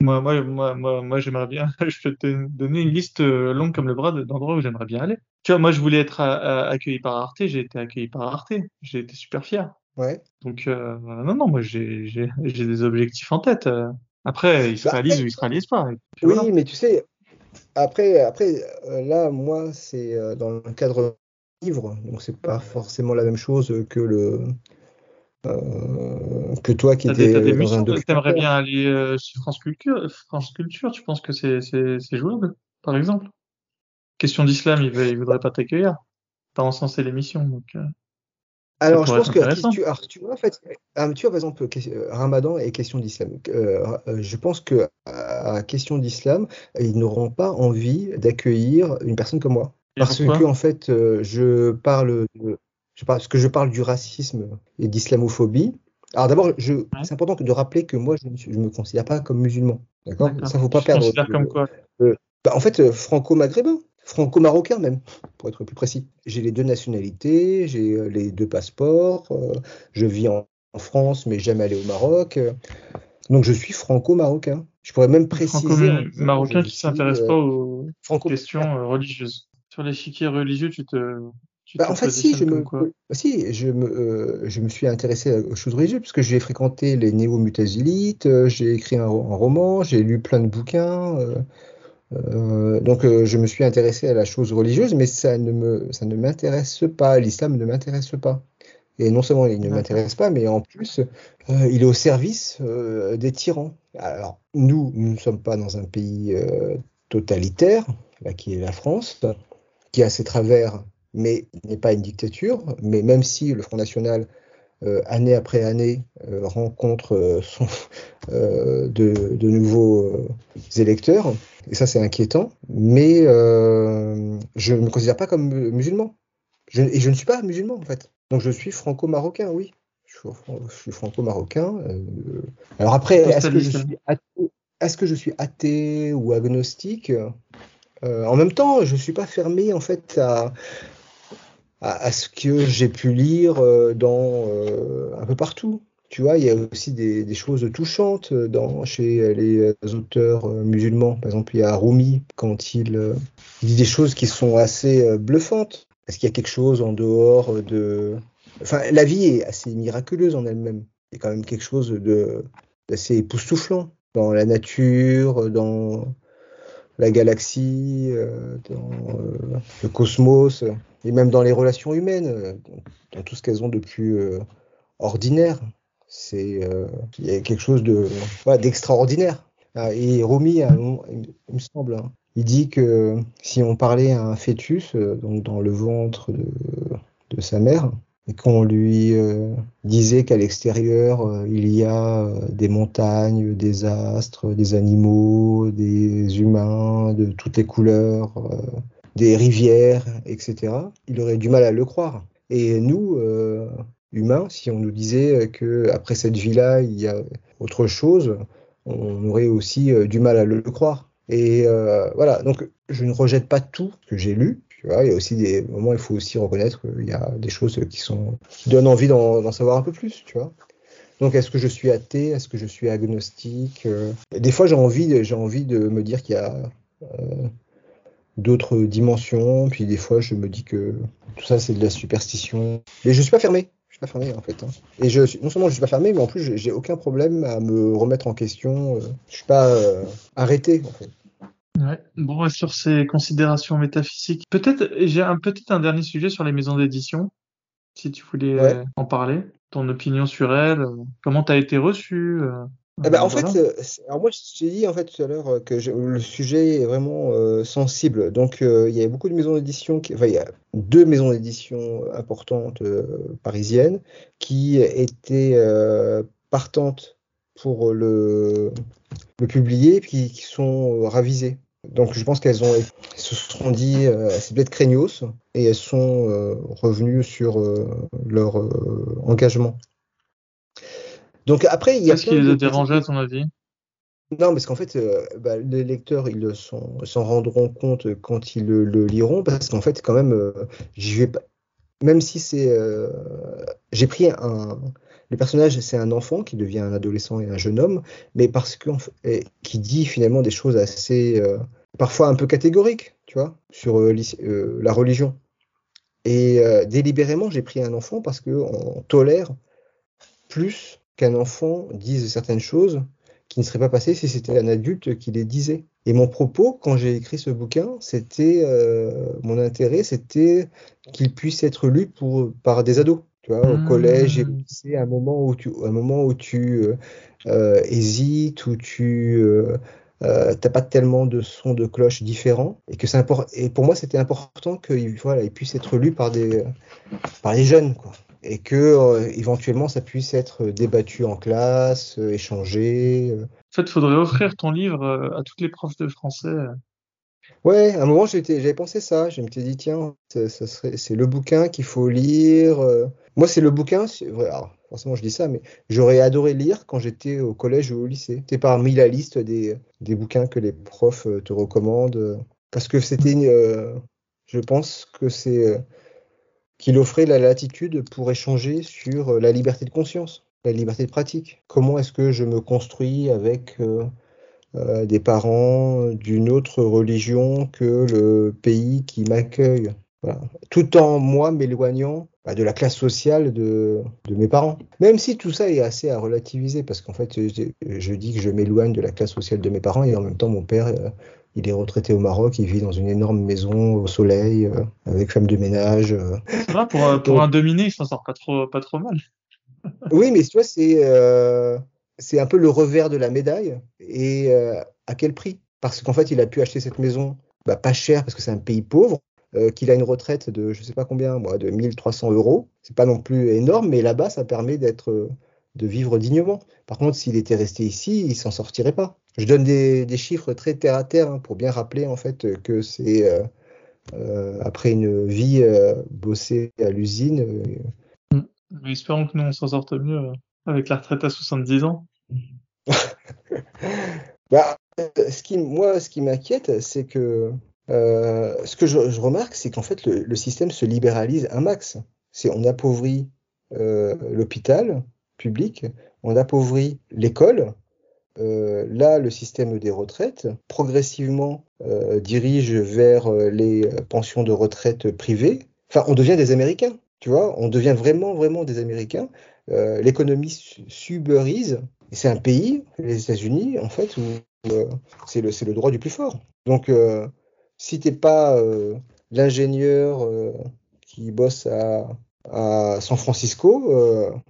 Moi, moi, moi, moi, moi j'aimerais bien. je peux te donner une liste longue comme le bras d'endroits où j'aimerais bien aller. Tu vois, moi, je voulais être à, à, accueilli par Arte. J'ai été accueilli par Arte. J'ai été super fier. Ouais. Donc non, non, moi j'ai des objectifs en tête. Après, il se bah, réalise ou il se réalise pas. Oui, voilà. mais tu sais, après, après euh, là, moi, c'est euh, dans le cadre livre, donc c'est pas forcément la même chose que le euh, que toi qui étais des, dans un. T'aimerais bien aller euh, sur France Culture, France Culture, tu penses que c'est c'est jouable, par exemple? Question d'islam, il, il voudrait pas t'accueillir, pas encenser l'émission, donc. Euh... Alors, je pense que tu, alors, tu vois, en fait, euh, tu vois, par exemple, euh, Ramadan et question d'islam. Euh, je pense que à question d'islam, ils n'auront pas envie d'accueillir une personne comme moi. Parce que, en fait, je parle, de, je parle, parce que je parle du racisme et d'islamophobie. Alors d'abord, ouais. c'est important de rappeler que moi, je ne me considère pas comme musulman. D'accord? Ça, faut pas tu perdre. comme quoi? Bah, En fait, franco-maghrébin franco-marocain même, pour être plus précis. J'ai les deux nationalités, j'ai les deux passeports, euh, je vis en France, mais jamais allé au Maroc. Donc je suis franco-marocain. Je pourrais même préciser. Franco-marocain qui s'intéresse pas aux questions religieuses. Sur l'échiquier religieux, tu te bah, en fait, si je, me, si, je me, euh, je me suis intéressé aux choses religieuses, parce que j'ai fréquenté les néo-mutazilites, euh, j'ai écrit un, roman, j'ai lu plein de bouquins. Euh, donc, je me suis intéressé à la chose religieuse, mais ça ne, me, ça ne m'intéresse pas. L'islam ne m'intéresse pas. Et non seulement il ne m'intéresse pas, mais en plus, il est au service des tyrans. Alors, nous, nous ne sommes pas dans un pays totalitaire, là, qui est la France, qui a ses travers mais n'est pas une dictature. Mais même si le Front National, euh, année après année, euh, rencontre euh, son, de, de, nouveaux électeurs, et ça c'est inquiétant, mais je ne me considère pas comme musulman. Je, et je ne suis pas musulman en fait. Donc je suis franco-marocain, oui. Je suis, franco-marocain. alors après, est-ce que, je suis athée, est-ce que je suis athée ou agnostique? En même temps, je ne suis pas fermé en fait à, à, ce que j'ai pu lire euh, dans euh, un peu partout. Tu vois, il y a aussi des, choses touchantes dans, chez les auteurs euh, musulmans. Par exemple, il y a Rumi, quand il, dit des choses qui sont assez bluffantes. Est-ce qu'il y a quelque chose en dehors de... Enfin, la vie est assez miraculeuse en elle-même. Il y a quand même quelque chose d'assez époustouflant dans la nature, dans la galaxie, dans le cosmos et même dans les relations humaines, euh, dans tout ce qu'elles ont de plus euh, ordinaire. C'est euh, il y a quelque chose de d'extraordinaire. Ah, et Rumi, il me semble, hein, il dit que si on parlait à un fœtus, donc dans le ventre de, de sa mère, et qu'on lui disait qu'à l'extérieur, il y a des montagnes, des astres, des animaux, des humains de toutes les couleurs, des rivières, etc., il aurait du mal à le croire. Et nous, euh, humains, si on nous disait que après cette vie-là, il y a autre chose, on aurait aussi euh, du mal à le, croire. Et euh, voilà, donc je ne rejette pas tout que j'ai lu. Tu vois, il y a aussi des moments, il faut aussi reconnaître qu'il y a des choses qui donnent envie d'en savoir un peu plus, tu vois. Donc, est-ce que je suis athée? Est-ce que je suis agnostique? Des fois, j'ai envie, j'ai envie de me dire qu'il y a d'autres dimensions. Puis des fois, je me dis que tout ça, c'est de la superstition. Mais je suis pas fermé. Suis pas fermé en fait. Hein. Et je non seulement je suis pas fermé, mais en plus, j'ai aucun problème à me remettre en question. Euh, je suis pas euh, arrêté en fait. Ouais. Bon, sur ces considérations métaphysiques, peut-être j'ai un peut-être un dernier sujet sur les maisons d'édition, si tu voulais euh, en parler, ton opinion sur elles, comment tu as été reçu. Eh ben, en fait, euh, alors moi, je t'ai dit en fait tout à l'heure euh, que le sujet est vraiment euh, sensible. Donc, il y a beaucoup de maisons d'édition, qui, enfin, il y a deux maisons d'édition importantes parisiennes qui étaient partantes pour le, le publier, puis qui sont ravisées. Donc, je pense qu'elles ont se sont dit, c'est peut-être craignos, et elles sont revenues sur leur engagement. Donc après, il y a. Qu'est-ce qui les a dérangés à ton avis? Non, parce qu'en fait, euh, bah, les lecteurs, ils s'en rendront compte quand ils le, liront, parce qu'en fait, quand même, euh, vais pas. Même si c'est, euh, j'ai pris un. Le personnage, c'est un enfant qui devient un adolescent et un jeune homme, mais parce que qui dit finalement des choses assez, parfois un peu catégoriques, tu vois, sur la religion. Et délibérément, j'ai pris un enfant parce que on tolère plus qu'un enfant dise certaines choses qui ne seraient pas passées si c'était un adulte qui les disait. Et mon propos, quand j'ai écrit ce bouquin, c'était euh, mon intérêt, c'était qu'il puisse être lu pour, par des ados. Tu vois, au mmh. collège et c'est un moment où tu, un moment où tu euh, euh, hésites, où tu n'as pas tellement de sons de cloche différents, et que c'est Et pour moi, c'était important qu'il voilà, il puisse être lu par des, par les jeunes, quoi et que euh, éventuellement ça puisse être débattu en classe, euh, échangé. Euh. En fait, il faudrait offrir ton livre à toutes les profs de français. Ouais, à un moment j'avais pensé ça. Je me suis dit tiens, ça, serait, c'est le bouquin qu'il faut lire. Moi, c'est le bouquin. Alors, forcément, je dis ça, mais j'aurais adoré lire quand j'étais au collège ou au lycée. C'était parmi la liste des, des bouquins que les profs te recommandent, parce que c'était, je pense que c'est qu'il offrait la latitude pour échanger sur euh, la liberté de conscience. la liberté de pratique. Comment est-ce que je me construis avec euh, euh, des parents d'une autre religion que le pays qui m'accueille? Tout en moi m'éloignant bah, de la classe sociale de, mes parents. Même si tout ça est assez à relativiser, parce qu'en fait, je, dis que je m'éloigne de la classe sociale de mes parents, et en même temps, mon père, il est retraité au Maroc, il vit dans une énorme maison au soleil, euh, avec femme de ménage. Euh. Ça va, pour, pour Donc, un dominé, il s'en sort pas trop, pas trop mal. oui, mais tu vois, c'est euh, un peu le revers de la médaille. Et à quel prix? Parce qu'en fait, il a pu acheter cette maison bah, pas cher, parce que c'est un pays pauvre, euh, qu'il a une retraite de je sais pas combien, moi, de 1300 euros. C'est pas non plus énorme, mais là-bas, ça permet d'être, euh, de vivre dignement. Par contre, s'il était resté ici, il s'en sortirait pas. Je donne des, des, chiffres très terre à terre hein, pour bien rappeler en fait que c'est euh, euh après une vie euh, bossée à l'usine. Mmh. Espérons que nous on s'en sorte mieux avec la retraite à 70 ans. bah, ce qui, moi, ce qui m'inquiète, c'est que ce que je, je remarque, c'est qu'en fait, le, le, système se libéralise un max. C'est on appauvrit l'hôpital public, on appauvrit l'école. Euh, là, le système des retraites progressivement euh, dirige vers euh, les pensions de retraite privées. Enfin, on devient des Américains, tu vois. On devient vraiment, vraiment des Américains. L'économie suberise. Et c'est un pays, les États-Unis, en fait, où c'est le, droit du plus fort. Donc, si t'es pas l'ingénieur qui bosse à, San Francisco,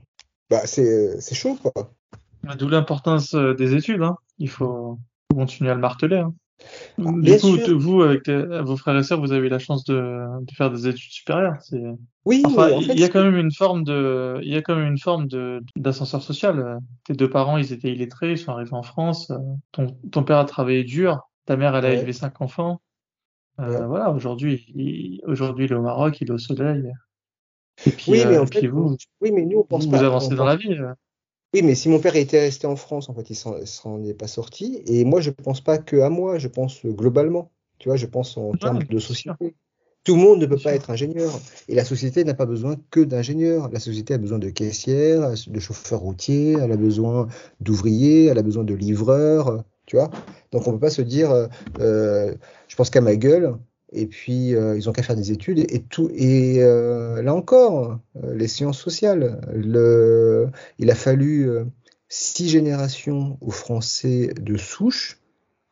bah c'est chaud quoi. D'où l'importance des études. Hein. Il faut continuer à le marteler. Hein. Du coup, sûr. vous, avec tes, vos frères et sœurs, vous avez eu la chance de, de faire des études supérieures. Oui, enfin, en il fait, y a quand même une forme de, il y a quand même une forme de d'ascenseur social. Tes deux parents, ils étaient illettrés, ils sont arrivés en France. Ton, ton père a travaillé dur. Ta mère, elle a Ouais. élevé cinq enfants. Euh, Ouais. voilà, aujourd'hui, il, aujourd'hui, il est au Maroc, il est au soleil. Et puis, Oui, mais euh, en puis fait, vous, oui, mais nous on pense vous, pas. vous on avancez dans pense- la vie. Oui, mais si mon père était resté en France, en fait, il s'en s'en est pas sorti. Et moi, je pense pas que à moi, je pense globalement. Tu vois, je pense en termes de sûr. société. Tout le monde ne peut pas sûr. être ingénieur. Et la société n'a pas besoin que d'ingénieurs. La société a besoin de caissières, de chauffeurs routiers, elle a besoin d'ouvriers, elle a besoin de livreurs. Tu vois? Donc on peut pas se dire, euh, euh, je pense qu'à ma gueule. Et puis euh, ils ont qu'à faire des études et, et tout. Et euh, là encore, euh, les sciences sociales. Le, il a fallu six générations aux Français de souche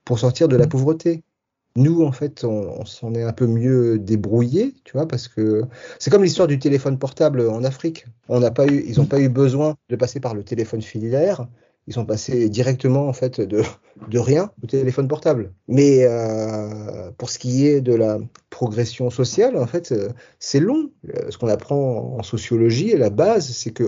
pour sortir de la Mm. pauvreté. Nous, en fait, on, on s'en est un peu mieux débrouillé, tu vois, parce que c'est comme l'histoire du téléphone portable en Afrique. On n'a pas eu, ils n'ont pas eu besoin de passer par le téléphone filaire. Ils sont passés directement, en fait, de, de rien au téléphone portable. Mais euh, pour ce qui est de la progression sociale, en fait, euh, c'est long. Euh, Ce qu'on apprend en sociologie, la base, c'est que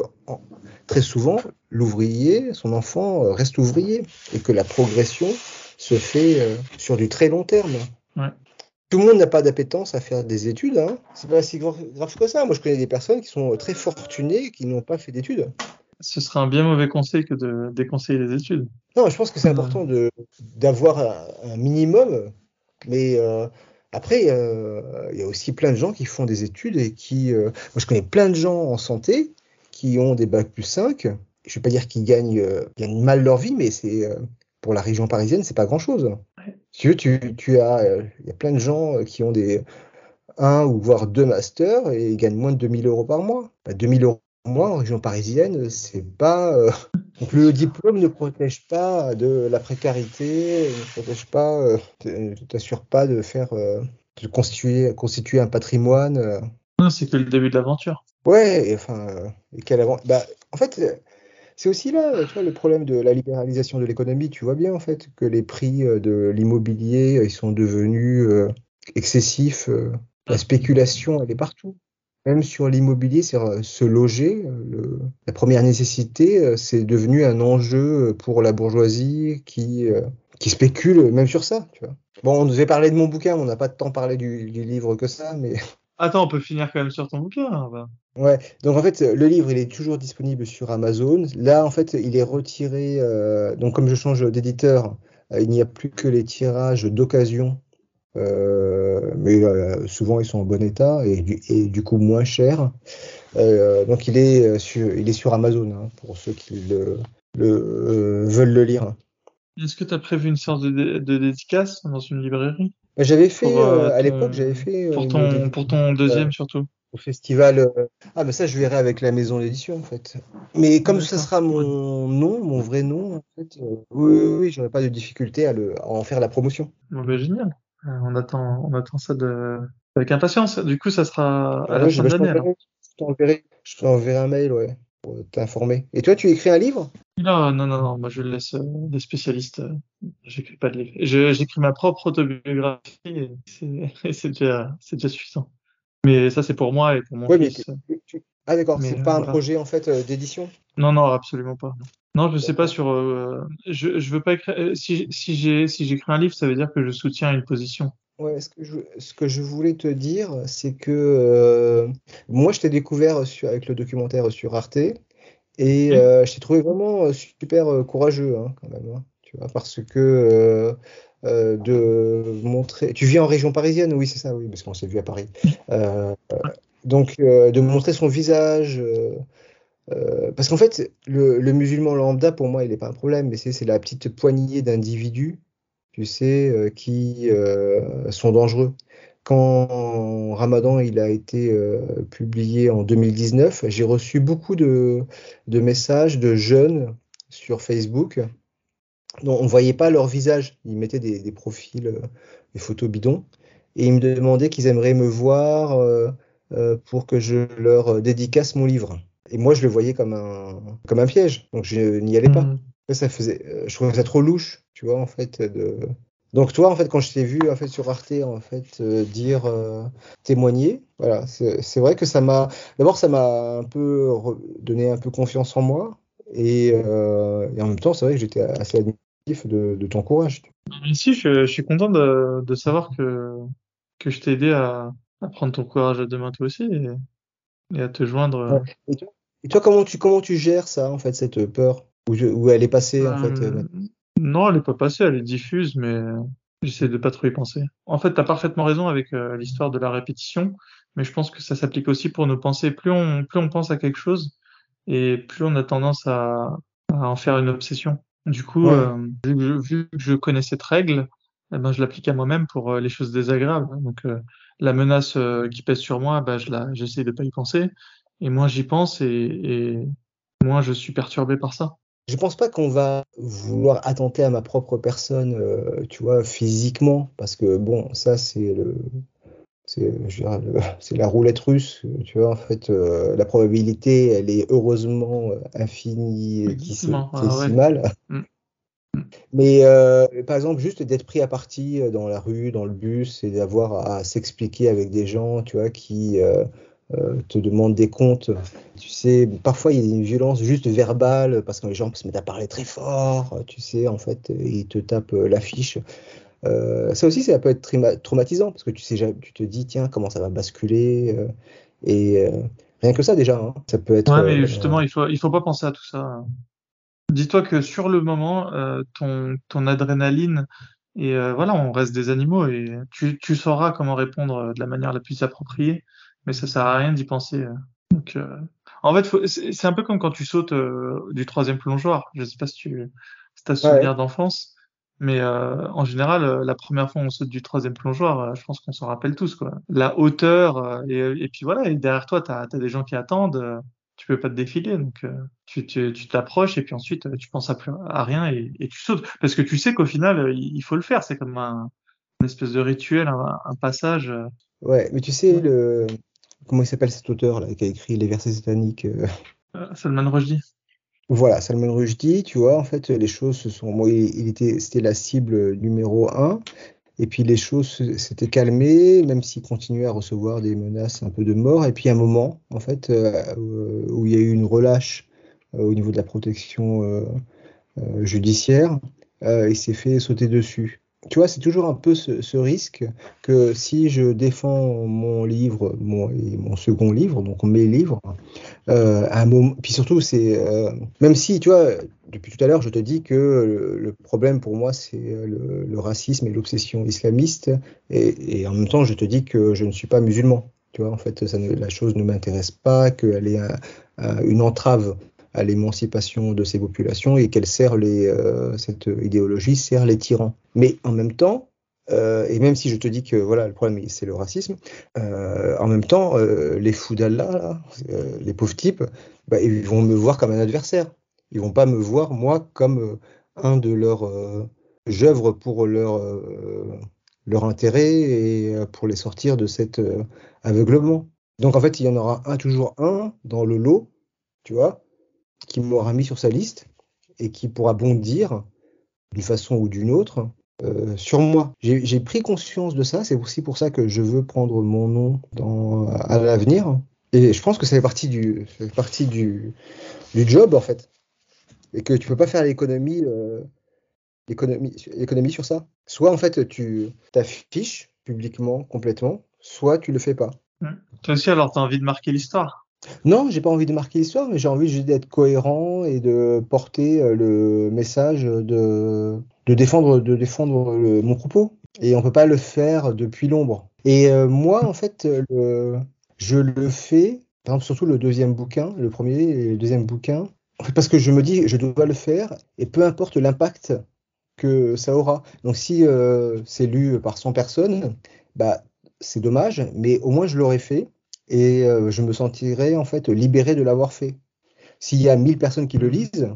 très souvent, l'ouvrier, son enfant, reste ouvrier et que la progression se fait sur du très long terme. Ouais. Tout le monde n'a pas d'appétence à faire des études. Hein. C'est pas si grave, que ça. Moi, je connais des personnes qui sont très fortunées et qui n'ont pas fait d'études. Ce serait un bien mauvais conseil que de déconseiller les études. Non, je pense que c'est important de d'avoir un, un minimum, mais euh, après, euh, il y a aussi plein de gens qui font des études et qui. euh, moi, je connais plein de gens en santé qui ont des bacs plus 5. Je vais pas dire qu'ils gagnent, gagnent mal leur vie, mais c'est pour la région parisienne, c'est pas grand-chose. Ouais. Si tu veux, tu, tu as, il y a plein de gens qui ont des un ou voire deux masters et ils gagnent moins de 2000 euros par mois. Bah, 2000 euros mois en région parisienne, c'est pas. euh, donc le diplôme ne protège pas de la précarité, ne protège pas, euh, ne t'assure pas de faire, euh, de constituer, constituer un patrimoine. euh. Non, c'est que le début de l'aventure. Ouais, et enfin, et quelle avant- Bah, en fait, c'est aussi là, tu vois, le problème de la libéralisation de l'économie. Tu vois bien en fait que les prix de l'immobilier, ils sont devenus excessifs. la spéculation, elle est partout. Même sur l'immobilier, c'est euh, se loger. euh, le- la première nécessité, euh, c'est devenu un enjeu pour la bourgeoisie qui, qui spécule même sur ça, tu vois. Bon, on devait parler de mon bouquin, on n'a pas temps parler du, du livre que ça, mais Attends, on peut finir quand même sur ton bouquin. hein, bah. ouais. Donc en fait, le livre, il est toujours disponible sur Amazon. Là, en fait, il est retiré. euh, donc comme je change d'éditeur, il n'y a plus que les tirages d'occasion mais souvent ils sont en bon état et du, et du coup moins chers. donc il est sur, il est sur Amazon hein, pour ceux qui le, le veulent le lire. Est-ce que tu as prévu une sorte de, de dédicace dans une librairie? Bah, J'avais fait, à l'époque, j'avais fait. Pour ton, pour ton deuxième surtout au festival. Euh, ah, mais ça, je verrai avec la maison d'édition, en fait. Mais comme ça sera mon nom, mon vrai nom, en fait, euh, oui, oui, oui j'aurais pas de difficulté à, le, en faire la promotion. Ben, génial. Euh, on attend, on attend ça de... avec impatience. Du coup, ça sera à la fin de l'année. Je t'enverrai un mail, ouais, pour t'informer. Et toi, tu écris un livre? Non, non, non, non, moi je laisse des spécialistes. J'écris pas de livre. J'écris ma propre autobiographie et c'est déjà, déjà suffisant. Mais ça, c'est pour moi et pour mon fils. Ah d'accord, c'est pas un projet en fait euh, d'édition? Non, non, absolument pas. Non, je sais pas sur. Euh, je, je veux pas écrire. Euh, si, si j'ai si j'écris un livre, ça veut dire que je soutiens une position. Ouais, ce que je, ce que je voulais te dire, c'est que moi, je t'ai découvert sur, avec le documentaire sur Arte et je t'ai trouvé vraiment super courageux hein, quand même. Hein, tu vois, parce que euh, de montrer. Tu vis en région parisienne, oui, c'est ça, oui, parce qu'on s'est vu à Paris. Euh, donc, euh, de montrer son visage. parce qu'en fait, le, musulman lambda, pour moi, il n'est pas un problème, mais c'est la petite poignée d'individus, tu sais, qui sont dangereux. Quand Ramadan il a été publié en 2019, j'ai reçu beaucoup de, de, messages de jeunes sur Facebook on ne voyait pas leur visage. Ils mettaient des, profils, euh, des photos bidons. Et ils me demandaient qu'ils aimeraient me voir euh, euh, pour que je leur dédicace mon livre. Et moi, je le voyais comme un, comme un piège. Donc, je n'y allais pas. Mmh. Ça faisait, je trouvais ça trop louche, tu vois, en fait. De... Donc, toi, en fait, quand je t'ai vu en fait, sur Arte, en fait, dire, témoigner, voilà, c'est vrai que ça m'a. D'abord, ça m'a un peu donné un peu confiance en moi. Et, et en même temps, c'est vrai que j'étais assez de, ton courage. Ici, je, suis content de, de, savoir que, que je t'ai aidé à, à, prendre ton courage à deux mains toi aussi et, à te joindre. Et, toi, comment tu, comment tu gères ça, en fait, cette peur? Où, où elle est passée, en fait euh, Non, elle n'est pas passée, elle est diffuse, mais j'essaie de pas trop y penser. En fait, tu as parfaitement raison avec euh, l'histoire de la répétition, mais je pense que ça s'applique aussi pour nos pensées. Plus on, plus on pense à quelque chose, et plus on a tendance à, à en faire une obsession. Du coup, euh, vu, que je connais cette règle, eh ben, je l'applique à moi-même pour euh, les choses désagréables. Donc, euh, la menace qui pèse sur moi, bah, je la, j'essaie de pas y penser. Et moins j'y pense, et, et moins je suis perturbé par ça. Je pense pas qu'on va vouloir attenter à ma propre personne, tu vois, physiquement, parce que bon, ça c'est le, c'est la roulette russe, tu vois, en fait, euh, la probabilité, elle est heureusement euh, infinie, c'est ah mal. Mm. Mm. Mais euh, par exemple, juste d'être pris à partie dans la rue, dans le bus, et d'avoir à s'expliquer avec des gens, tu vois, qui te demandent des comptes. Tu sais, parfois il y a une violence juste verbale parce que les gens se mettent à parler très fort, tu sais, en fait, ils te tapent l'affiche. Euh, ça aussi, ça peut être traumatisant parce que tu, sais, tu te dis, tiens, comment ça va basculer. Euh, et euh, rien que ça, déjà, hein, ça peut être. Ouais, mais justement, il faut, il faut pas penser à tout ça. Dis-toi que sur le moment, ton, ton adrénaline, et voilà, on reste des animaux et tu, tu sauras comment répondre de la manière la plus appropriée, mais ça sert à rien d'y penser. Donc, en fait, c'est un peu comme quand tu sautes du troisième plongeoir. Je sais pas si tu si as souvenir d'enfance. Mais euh, en général, euh, la première fois où on saute du troisième plongeoir, euh, je pense qu'on s'en rappelle tous. Quoi. La hauteur, et, et, puis voilà, et derrière toi, tu as, des gens qui attendent, tu peux pas te défiler. Donc tu t'approches tu, et puis ensuite, tu penses à, plus, à rien et, et, tu sautes. Parce que tu sais qu'au final, il, faut le faire. C'est comme un, une espèce de rituel, un, un passage. Ouais, mais tu sais, le... comment il s'appelle cet auteur là, qui a écrit Les versets sataniques Salman Rushdie. Voilà, Salman Rushdie, tu vois, en fait, les choses se sont. Moi, il était, c'était la cible numéro un. Et puis les choses s'étaient calmées, même s'il continuait à recevoir des menaces un peu de mort. Et puis un moment, en fait, euh, où il y a eu une relâche euh, au niveau de la protection euh, judiciaire, il s'est fait sauter dessus. Tu vois, c'est toujours un peu ce, risque que si je défends mon livre, mon, second livre, donc mes livres, euh, un puis surtout, c'est euh, même si, tu vois, depuis tout à l'heure, je te dis que le, problème pour moi, c'est le, racisme et l'obsession islamiste, et, en même temps, je te dis que je ne suis pas musulman. Tu vois, en fait, la chose ne m'intéresse pas, qu'elle est une entrave à l'émancipation de ces populations et qu'elle sert les, euh, cette idéologie sert les tyrans. Mais en même temps, euh, et même si je te dis que voilà le problème c'est le racisme, euh, en même temps les fous d'Allah, les pauvres types, bah, ils vont me voir comme un adversaire. Ils vont pas me voir moi comme un de leurs j'œuvre pour leur leur intérêt et pour les sortir de cet aveuglement. Donc en fait, il y en aura un toujours un dans le lot, tu vois, qui m'aura mis sur sa liste et qui pourra bondir d'une façon ou d'une autre euh, sur moi. J'ai pris conscience de ça, c'est aussi pour ça que je veux prendre mon nom à l'avenir. Et je pense que ça fait partie du, job en fait. Et que tu peux pas faire l'économie euh, l'économie sur ça. Soit en fait tu t'affiches publiquement complètement, soit tu le fais pas. Toi aussi alors as envie de marquer l'histoire non, j'ai pas envie de marquer l'histoire, mais j'ai envie d'être cohérent et de porter euh, le message de, de défendre, de défendre mon propos. Et on peut pas le faire depuis l'ombre. Et euh, moi, en fait, je le fais, par exemple, surtout le deuxième bouquin, le premier et le deuxième bouquin, parce que je me dis, je dois le faire, et peu importe l'impact que ça aura. Donc si euh, c'est lu par 100 personnes, bah, c'est dommage, mais au moins je l'aurais fait et euh, je me sentirais en fait libéré de l'avoir fait. S'il y a 1000 personnes qui le lisent,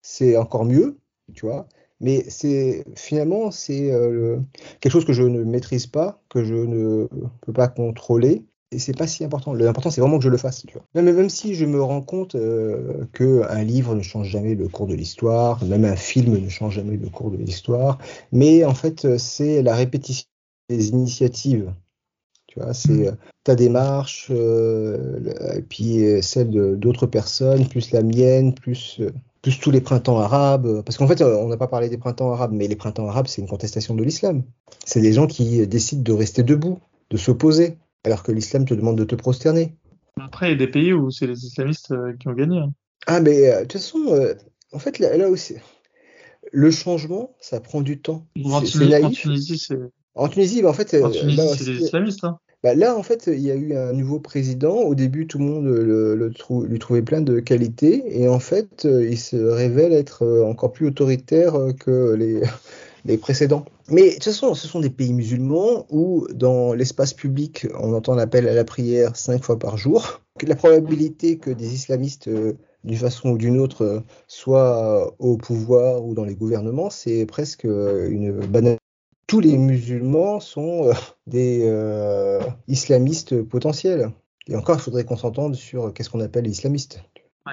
c'est encore mieux, tu vois. Mais c'est finalement c'est euh, quelque chose que je ne maîtrise pas, que je ne peux pas contrôler, et c'est pas si important. L'important c'est vraiment que je le fasse. Tu vois. Même, même si je me rends compte euh, que un livre ne change jamais le cours de l'histoire, même un film ne change jamais le cours de l'histoire, mais en fait c'est la répétition des initiatives tu vois, c'est mm. euh, ta démarche, euh, et puis euh, celle d'autres personnes, plus la mienne, plus, plus tous les printemps arabes. Parce qu'en fait, on n'a pas parlé des printemps arabes, mais les printemps arabes, c'est une contestation de l'islam. C'est des gens qui décident de rester debout, de s'opposer, alors que l'islam te demande de te prosterner. Après, il y a des pays où c'est les islamistes qui ont gagné. Hein. Ah, mais de toute façon, en fait, là, aussi, le changement, ça prend du temps. En, Tunisie, c'est en Tunisie, bah, en fait, en Tunisie, c'est des islamistes. Hein. Bah, là, en fait, il y a eu un nouveau président. Au début, tout le monde le, lui trouvait plein de qualités. Et en fait, il se révèle être euh, encore plus autoritaire que les, les précédents. Mais de toute façon, ce sont des pays musulmans où, dans l'espace public, on entend l'appel à la prière cinq fois par jour. La probabilité que des islamistes, euh, d'une façon ou d'une autre, soient au pouvoir ou dans les gouvernements, c'est presque une banalité tous les musulmans sont euh, des euh, islamistes potentiels. Et encore, il faudrait qu'on s'entende sur qu'est-ce qu'on appelle islamiste.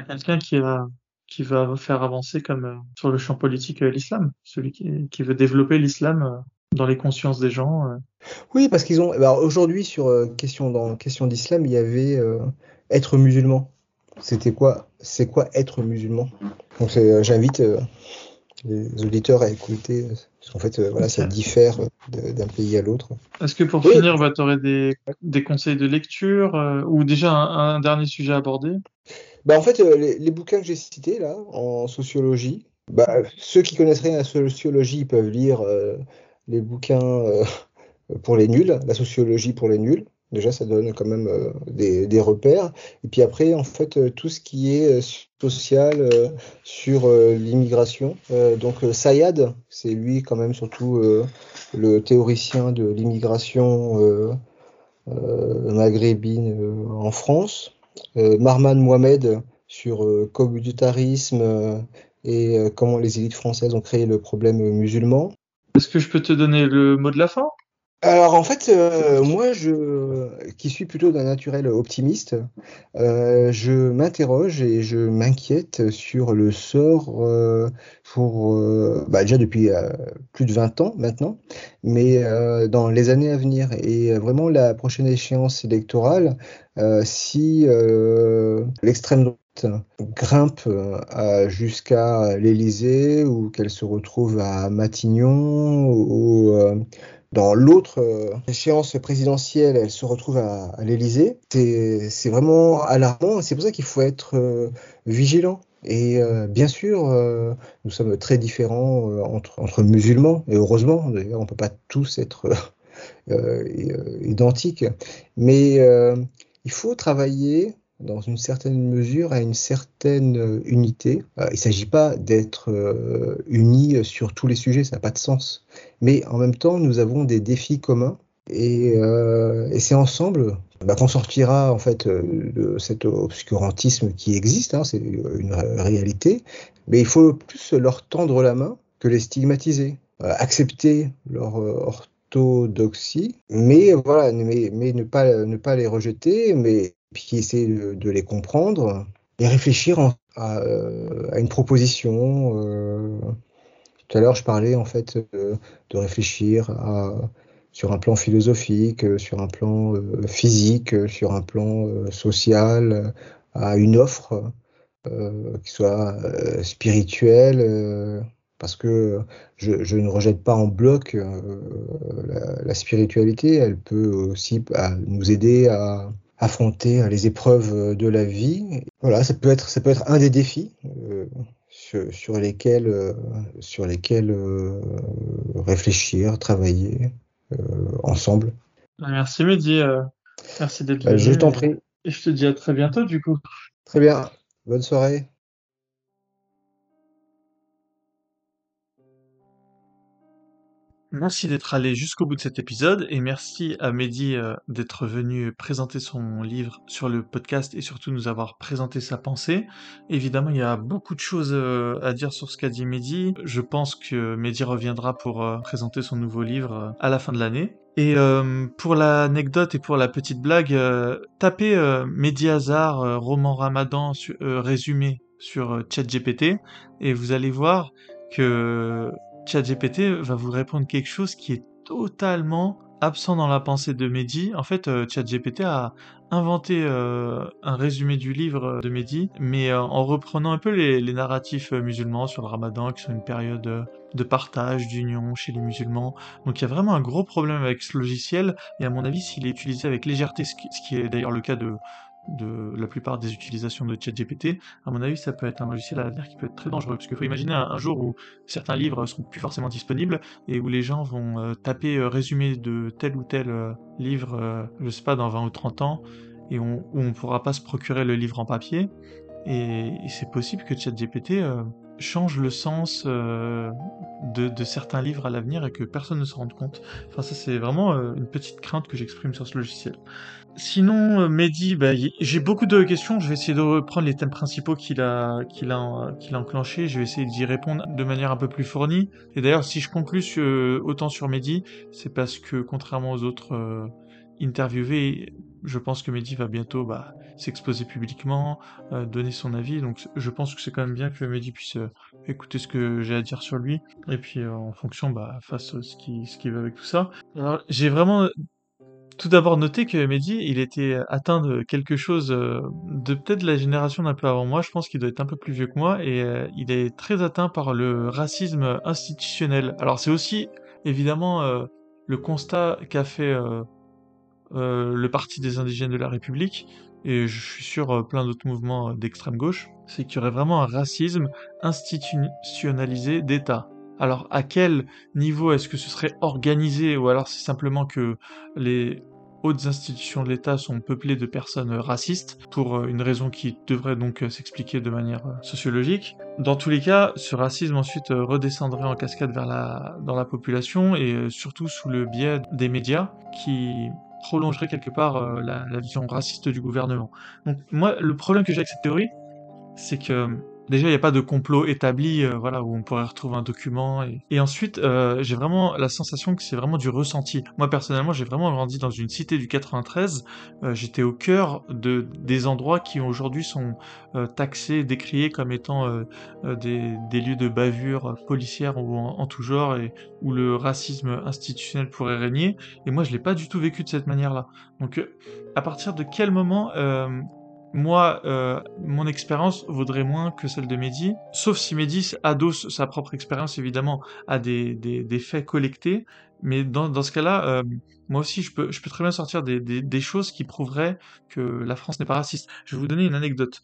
Quelqu'un qui va, qui va faire avancer comme euh, sur le champ politique l'islam, celui qui, qui, veut développer l'islam dans les consciences des gens. Oui, parce qu'ils ont. Aujourd'hui, sur question dans question d'islam, il y avait être musulman. C'était quoi C'est quoi être musulman? Donc, j'invite les auditeurs à écouter, parce qu'en fait, euh, voilà, ça diffère d'un pays à l'autre. Est-ce que pour finir, bah, tu aurais des, des, conseils de lecture euh, ou déjà un, dernier sujet à aborder? Bah, En fait, euh, les, bouquins que j'ai cités là, en sociologie, bah, ceux qui connaissent rien à la sociologie peuvent lire les bouquins pour les nuls, la sociologie pour les nuls. Déjà, ça donne quand même euh, des, repères. Et puis après, en fait, euh, tout ce qui est euh, social sur l'immigration. donc, Sayad, c'est lui quand même surtout le théoricien de l'immigration maghrébine en France. Marman Mohamed sur communautarisme et comment les élites françaises ont créé le problème musulman. Est-ce que je peux te donner le mot de la fin? Alors en fait, euh, moi, je, qui suis plutôt d'un naturel optimiste, euh, je m'interroge et je m'inquiète sur le sort euh, pour, bah, déjà depuis plus de 20 ans maintenant, mais dans les années à venir. Et vraiment la prochaine échéance électorale, si l'extrême grimpe jusqu'à l'Élysée ou qu'elle se retrouve à Matignon ou dans l'autre échéance présidentielle, elle se retrouve à, à l'Élysée. C'est vraiment alarmant. C'est pour ça qu'il faut être vigilant. Et euh, bien sûr, euh, nous sommes très différents euh, entre, entre, musulmans, et heureusement, d'ailleurs, on ne peut pas tous être identiques, mais il faut travailler dans une certaine mesure à une certaine unité. il ne s'agit pas d'être unis sur tous les sujets, ça n'a pas de sens. Mais en même temps, nous avons des défis communs et, c'est ensemble bah, qu'on sortira en fait euh, de cet obscurantisme qui existe, hein, c'est une réalité, mais il faut plus leur tendre la main que les stigmatiser, euh, accepter leur euh, orthodoxie, mais voilà, mais, mais, ne pas ne pas les rejeter, mais puis essayer de, les comprendre et réfléchir à, à, une proposition. tout à l'heure, je parlais en fait de réfléchir à sur un plan philosophique, euh, sur un plan euh, physique, euh, sur un plan social, à une offre qui soit spirituelle, parce que je, ne rejette pas en bloc la, spiritualité, elle peut aussi bah, nous aider à affronter les épreuves de la vie. Voilà, ça peut être, ça peut être un des défis sur, lesquels, sur lesquels réfléchir, travailler. Euh, ensemble. Bah, merci Mehdi, euh, merci d'être bah, venu. Je t'en prie. Et je te dis à très bientôt du coup. Très bien, bonne soirée. Merci d'être allé jusqu'au bout de cet épisode et merci à Mehdi euh, d'être venu présenter son livre sur le podcast et surtout nous avoir présenté sa pensée. Évidemment, il y a beaucoup de choses euh, à dire sur ce qu'a dit Mehdi. Je pense que Mehdi reviendra pour euh, présenter son nouveau livre à la fin de l'année. Et pour l'anecdote et pour la petite blague, tapez Mehdi Hazard, roman Ramadan résumé sur ChatGPT et vous allez voir que ChatGPT va vous répondre quelque chose qui est totalement absent dans la pensée de Mehdi. En fait, euh, ChatGPT a inventé euh, un résumé du livre de Mehdi, mais euh, en reprenant un peu les, narratifs musulmans sur le ramadan, qui sont une période de partage, d'union chez les musulmans. Donc il y a vraiment un gros problème avec ce logiciel, et à mon avis, s'il est utilisé avec légèreté, ce qui est d'ailleurs le cas de, de la plupart des utilisations de ChatGPT, à mon avis, ça peut être un logiciel à l'avenir qui peut être très dangereux. Parce qu'il faut imaginer un, jour où certains livres seront plus forcément disponibles et où les gens vont euh, taper euh, résumé de tel ou tel euh, livre, je sais pas, dans 20 ou 30 ans, et où on ne pourra pas se procurer le livre en papier. Et, c'est possible que ChatGPT change le sens de, de, certains livres à l'avenir et que personne ne se rende compte. Enfin, ça, c'est vraiment une petite crainte que j'exprime sur ce logiciel. Sinon, euh, Mehdi, bah, j'ai beaucoup de questions. Je vais essayer de reprendre les thèmes principaux qu'il a, qu'il a, qu'il a enclenchés. Je vais essayer d'y répondre de manière un peu plus fournie. Et d'ailleurs, si je conclus autant sur Mehdi, c'est parce que contrairement aux autres euh, interviewés, je pense que Mehdi va bientôt bah, s'exposer publiquement, euh, donner son avis. Donc, je pense que c'est quand même bien que Mehdi puisse écouter ce que j'ai à dire sur lui. Et puis, en fonction, bah, fasse ce qui, ce qui va avec tout ça. Alors, j'ai vraiment tout d'abord noter que Mehdi, il était atteint de quelque chose euh, de peut-être la génération d'un peu avant moi, je pense qu'il doit être un peu plus vieux que moi, et euh, il est très atteint par le racisme institutionnel. Alors c'est aussi évidemment euh, le constat qu'a fait le Parti des indigènes de la République, et je suis sûr plein d'autres mouvements d'extrême gauche, c'est qu'il y aurait vraiment un racisme institutionnalisé d'État. Alors à quel niveau est-ce que ce serait organisé ou alors c'est simplement que les hautes institutions de l'État sont peuplées de personnes racistes pour euh, une raison qui devrait donc euh, s'expliquer de manière euh, sociologique. Dans tous les cas, ce racisme ensuite redescendrait en cascade vers la, dans la population et surtout sous le biais des médias qui prolongerait quelque part la, la vision raciste du gouvernement. Donc moi, le problème que j'ai avec cette théorie, c'est que Déjà, il n'y a pas de complot établi, euh, voilà, où on pourrait retrouver un document. Et, ensuite, euh, j'ai vraiment la sensation que c'est vraiment du ressenti. Moi, personnellement, j'ai vraiment grandi dans une cité du 93. Euh, j'étais au cœur de des endroits qui aujourd'hui sont taxés, décriés comme étant des, lieux de bavure policière ou en, tout genre, et où le racisme institutionnel pourrait régner. Et moi, je l'ai pas du tout vécu de cette manière-là. Donc, à partir de quel moment moi, euh, mon expérience vaudrait moins que celle de Mehdi, sauf si Mehdi adosse sa propre expérience, évidemment, à des, des, faits collectés. Mais dans, dans ce cas-là, euh, moi aussi, je peux, très bien sortir des, des, des choses qui prouveraient que la France n'est pas raciste. Je vais vous donner une anecdote.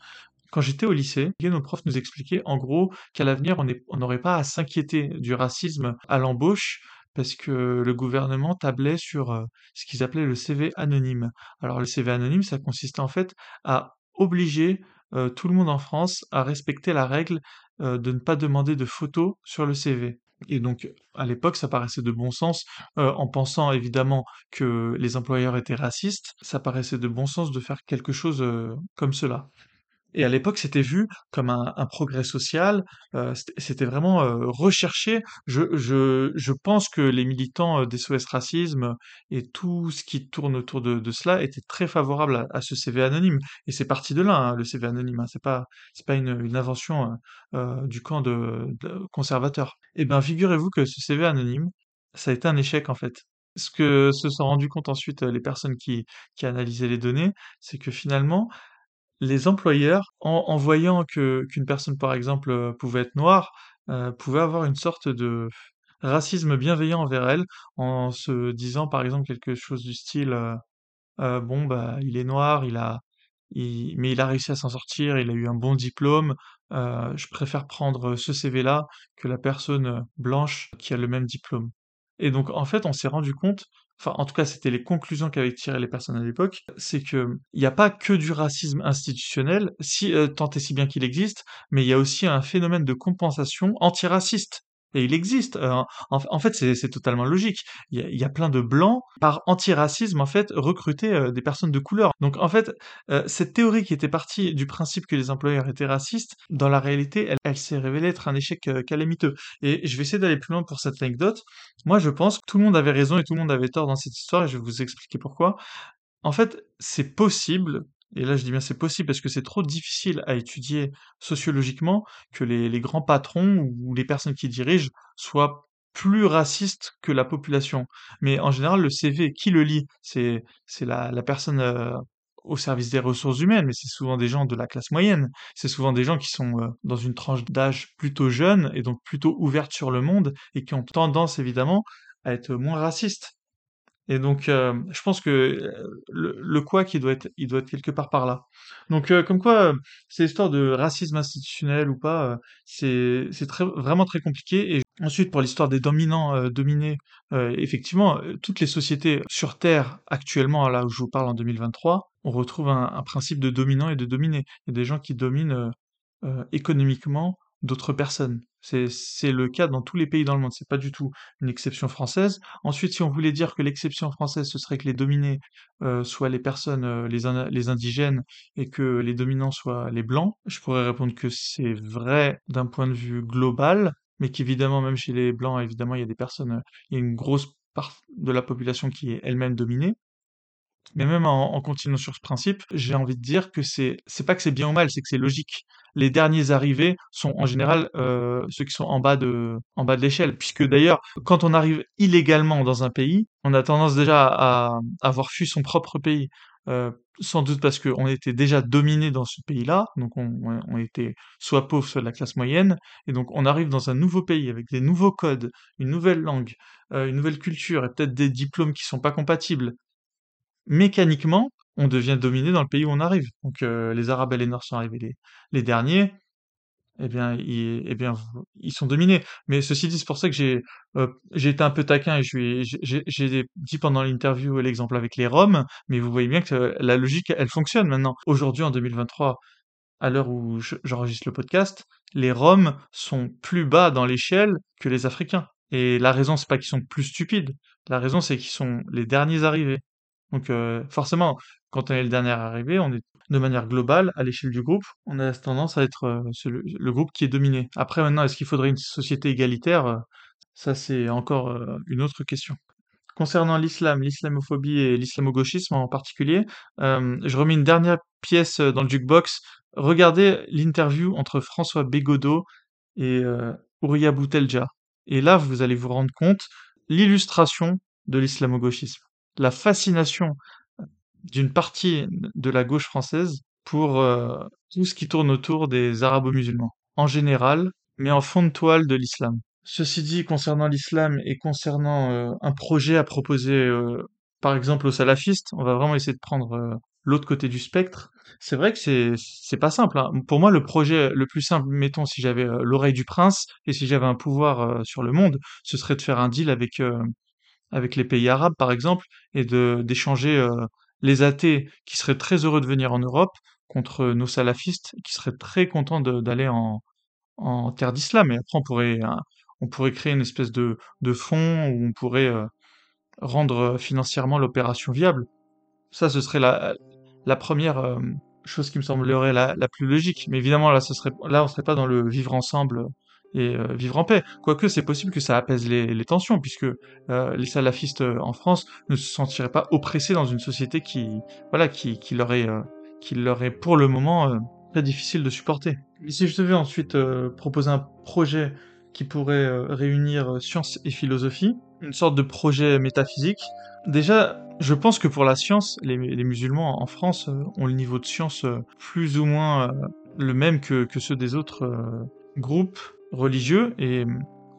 Quand j'étais au lycée, nos profs nous expliquaient en gros qu'à l'avenir, on n'aurait pas à s'inquiéter du racisme à l'embauche parce que le gouvernement tablait sur euh, ce qu'ils appelaient le CV anonyme. Alors le CV anonyme, ça consistait en fait à obliger euh, tout le monde en France à respecter la règle euh, de ne pas demander de photos sur le CV. Et donc, à l'époque, ça paraissait de bon sens, en pensant évidemment que les employeurs étaient racistes, ça paraissait de bon sens de faire quelque chose comme cela. Et à l'époque, c'était vu comme un, un progrès social, euh, c'était vraiment euh, recherché. Je, je, je pense que les militants euh, des SOS Racisme et tout ce qui tourne autour de, de cela étaient très favorables à, à ce CV anonyme. Et c'est parti de là, hein, le CV anonyme. Hein. C'est pas, c'est pas une, une invention euh, du camp de, de conservateur. Eh ben, figurez-vous que ce CV anonyme, ça a été un échec en fait. Ce que se sont rendus compte ensuite les personnes qui, qui analysaient les données, c'est que finalement, les employeurs, en, voyant qu'une personne, par exemple, euh, pouvait être noire, euh, pouvaient avoir une sorte de racisme bienveillant envers elle, en se disant, par exemple, quelque chose du style, euh, euh, bon, bah, il est noir, il a, mais il a réussi à s'en sortir, il a eu un bon diplôme, je préfère prendre ce CV-là que la personne blanche qui a le même diplôme. Et donc, en fait, on s'est rendu compte enfin en tout cas c'était les conclusions qu'avaient tirées les personnes à l'époque, c'est que il n'y a pas que du racisme institutionnel, si euh, tant et si bien qu'il existe, mais il y a aussi un phénomène de compensation antiraciste. Et il existe. Euh, en, fait, c'est totalement logique. Il y, a, plein de blancs par antiracisme en fait recruter euh, des personnes de couleur. Donc en fait, euh, cette théorie qui était partie du principe que les employeurs étaient racistes, dans la réalité, elle, s'est révélée être un échec calamiteux. Et je vais essayer d'aller plus loin pour cette anecdote. Moi, je pense que tout le monde avait raison et tout le monde avait tort dans cette histoire, et je vais vous expliquer pourquoi. En fait, c'est possible et là je dis bien c'est possible parce que c'est trop difficile à étudier sociologiquement que les, grands patrons ou les personnes qui dirigent soient plus racistes que la population. Mais en général, le CV, qui le lit? C'est la personne euh, au service des ressources humaines, mais c'est souvent des gens de la classe moyenne. C'est souvent des gens qui sont euh, dans une tranche d'âge plutôt jeune et donc plutôt ouverte sur le monde et qui ont tendance évidemment à être moins racistes. Et donc, euh, je pense que euh, le, quoi qui doit être, il doit être quelque part par là. Donc, euh, comme quoi, euh, ces histoires de racisme institutionnel ou pas, c'est c'est très vraiment très compliqué. Et ensuite, pour l'histoire des dominants dominés, effectivement, toutes les sociétés sur Terre actuellement, là où je vous parle en 2023, on retrouve un, un principe de dominant et de dominé. Il y a des gens qui dominent économiquement d'autres personnes. C'est le cas dans tous les pays dans le monde, c'est pas du tout une exception française. Ensuite, si on voulait dire que l'exception française, ce serait que les dominés euh, soient les personnes, euh, les, les indigènes, et que les dominants soient les blancs, je pourrais répondre que c'est vrai d'un point de vue global, mais qu'évidemment, même chez les blancs, évidemment, il y a des personnes, euh, il y a une grosse part de la population qui est elle-même dominée. Mais même en, continuant sur ce principe, j'ai envie de dire que c'est c'est pas que c'est bien ou mal, c'est que c'est logique. Les derniers arrivés sont en général euh, ceux qui sont en bas de en bas de l'échelle, puisque d'ailleurs quand on arrive illégalement dans un pays, on a tendance déjà à, avoir fui son propre pays. Euh, sans doute parce qu'on était déjà dominé dans ce pays-là, donc on, on, était soit pauvre, soit de la classe moyenne, et donc on arrive dans un nouveau pays avec des nouveaux codes, une nouvelle langue, euh, une nouvelle culture, et peut-être des diplômes qui sont pas compatibles, mécaniquement, on devient dominé dans le pays où on arrive. Donc euh, les Arabes et les Nords sont arrivés les, derniers, eh bien, ils, eh bien, ils sont dominés. Mais ceci dit, c'est pour ça que j'ai euh, été un peu taquin et j'ai dit pendant l'interview l'exemple avec les Roms, mais vous voyez bien que la logique, elle fonctionne maintenant. Aujourd'hui, en 2023, à l'heure où j'enregistre le podcast, les Roms sont plus bas dans l'échelle que les Africains. Et la raison, c'est pas qu'ils sont plus stupides. La raison, c'est qu'ils sont les derniers arrivés. Donc euh, forcément, quand on est le dernier arrivé, on est de manière globale, à l'échelle du groupe, on a tendance à être euh, le, groupe qui est dominé. Après maintenant, est-ce qu'il faudrait une société égalitaire euh, Ça c'est encore une autre question. Concernant l'islam, l'islamophobie et l'islamo-gauchisme en particulier, je remets une dernière pièce dans le jukebox. Regardez l'interview entre François Bégodeau et Ouria Boutelja. Et là, vous allez vous rendre compte l'illustration de l'islamo-gauchisme la fascination d'une partie de la gauche française pour euh, tout ce qui tourne autour des arabo-musulmans, en général, mais en fond de toile de l'islam. Ceci dit, concernant l'islam et concernant euh, un projet à proposer, euh, par exemple aux salafistes, on va vraiment essayer de prendre l'autre côté du spectre. C'est vrai que c'est pas simple. hein. Pour moi, le projet le plus simple, mettons, si j'avais l'oreille du prince et si j'avais un pouvoir sur le monde, ce serait de faire un deal avec avec les pays arabes, par exemple, et d'échanger euh, les athées qui seraient très heureux de venir en Europe contre nos salafistes qui seraient très contents d'aller en en terre d'islam. Et après, on pourrait hein, on pourrait créer une espèce de de fonds où on pourrait euh, rendre euh, financièrement l'opération viable. Ça, ce serait la, première euh, chose qui me semblerait la, plus logique. Mais évidemment, là, on serait pas dans le vivre ensemble et euh, vivre en paix. Quoique, c'est possible que ça apaise les, les tensions, puisque euh, les salafistes euh, en France ne se sentiraient pas oppressés dans une société qui, voilà, qui, qui leur est, euh, qui leur est pour le moment euh, très difficile de supporter. Et si je devais ensuite euh, proposer un projet qui pourrait réunir science et philosophie, une sorte de projet métaphysique, déjà, je pense que pour la science, les, les musulmans en France ont le niveau de science plus ou moins le même que, que ceux des autres groupes religieux et,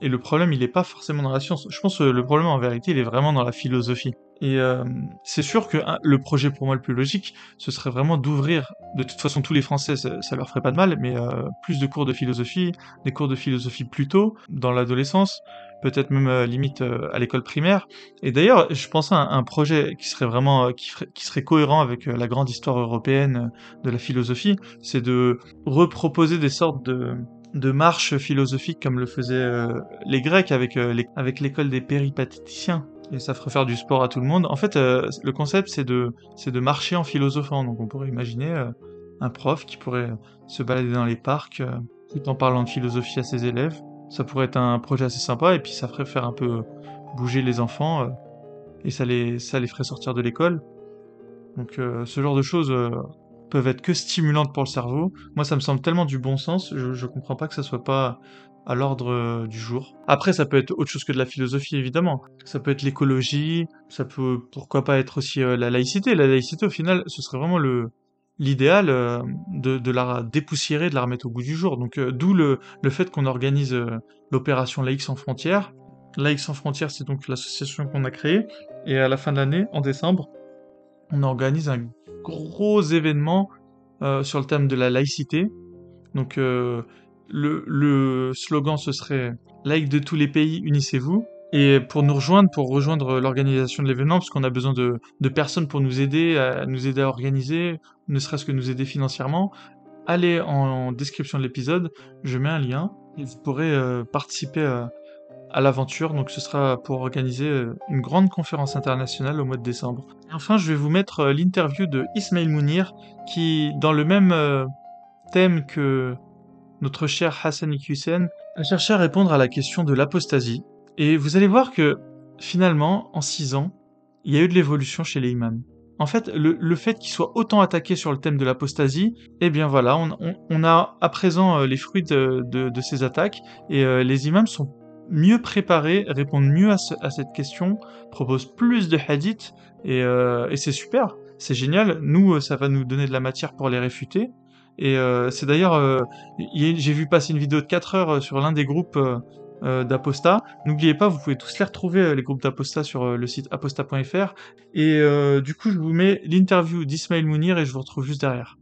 et le problème il n'est pas forcément dans la science. Je pense que le problème en vérité il est vraiment dans la philosophie. Et euh, c'est sûr que hein, le projet pour moi le plus logique, ce serait vraiment d'ouvrir, de toute façon tous les Français ça, leur ferait pas de mal, mais euh, plus de cours de philosophie, des cours de philosophie plus tôt, dans l'adolescence, peut-être même euh, limite euh, à l'école primaire. Et d'ailleurs, je pense à un, projet qui serait vraiment, euh, qui, serait cohérent avec la grande histoire européenne de la philosophie, c'est de reproposer des sortes de de marches philosophiques comme le faisaient euh, les Grecs avec euh, avec l'école des péripatéticiens. Et ça ferait faire du sport à tout le monde. En fait, euh, le concept c'est de de marcher en philosophant. Donc on pourrait imaginer un prof qui pourrait se balader dans les parcs tout en parlant de philosophie à ses élèves. Ça pourrait être un projet assez sympa et puis ça ferait faire un peu bouger les enfants et ça les ça les ferait sortir de l'école. Donc ce genre de choses peuvent être que stimulantes pour le cerveau. Moi, ça me semble tellement du bon sens, je, je comprends pas que ça soit pas à l'ordre euh, du jour. Après, ça peut être autre chose que de la philosophie, évidemment. Ça peut être l'écologie, ça peut, pourquoi pas être aussi euh, la laïcité. La laïcité, au final, ce serait vraiment le l'idéal euh, de, la dépoussiérer, de la remettre au goût du jour. Donc, d'où le, le fait qu'on organise l'opération Laïcs sans frontières. Laïcs sans frontières, c'est donc l'association qu'on a créée. Et à la fin de l'année, en décembre, on organise un gros événement euh, sur le thème de la laïcité. Donc euh, le, slogan ce serait laïcs de tous les pays, unissez-vous. Et pour nous rejoindre, pour rejoindre l'organisation de l'événement, parce qu'on a besoin de, de personnes pour nous aider, à nous aider à organiser, ne serait-ce que nous aider financièrement, allez en, description de l'épisode, je mets un lien et vous pourrez euh, participer à, à l'aventure. Donc ce sera pour organiser euh, une grande conférence internationale au mois de décembre. Enfin, je vais vous mettre euh, l'interview de Ismail Mounir qui, dans le même euh, thème que notre cher Hassan Iqiyoussen, a cherché à répondre à la question de l'apostasie. Et vous allez voir que finalement, en six ans, il y a eu de l'évolution chez les imams. En fait, le, fait qu'ils soient autant attaqués sur le thème de l'apostasie, eh bien voilà, on, a à présent les fruits de, de- ces attaques, et les imams sont mieux préparés, répondent mieux à, ce- à cette question, proposent plus de hadiths, et, euh, et c'est super, c'est génial. Nous, euh, ça va nous donner de la matière pour les réfuter. Et euh, c'est d'ailleurs, euh, j'ai vu passer une vidéo de 4 heures euh, sur l'un des groupes euh, d'Aposta. N'oubliez pas, vous pouvez tous les retrouver, les groupes d'Aposta, sur le site aposta.fr. Et du coup, je vous mets l'interview d'Ismail Mounir et je vous retrouve juste derrière.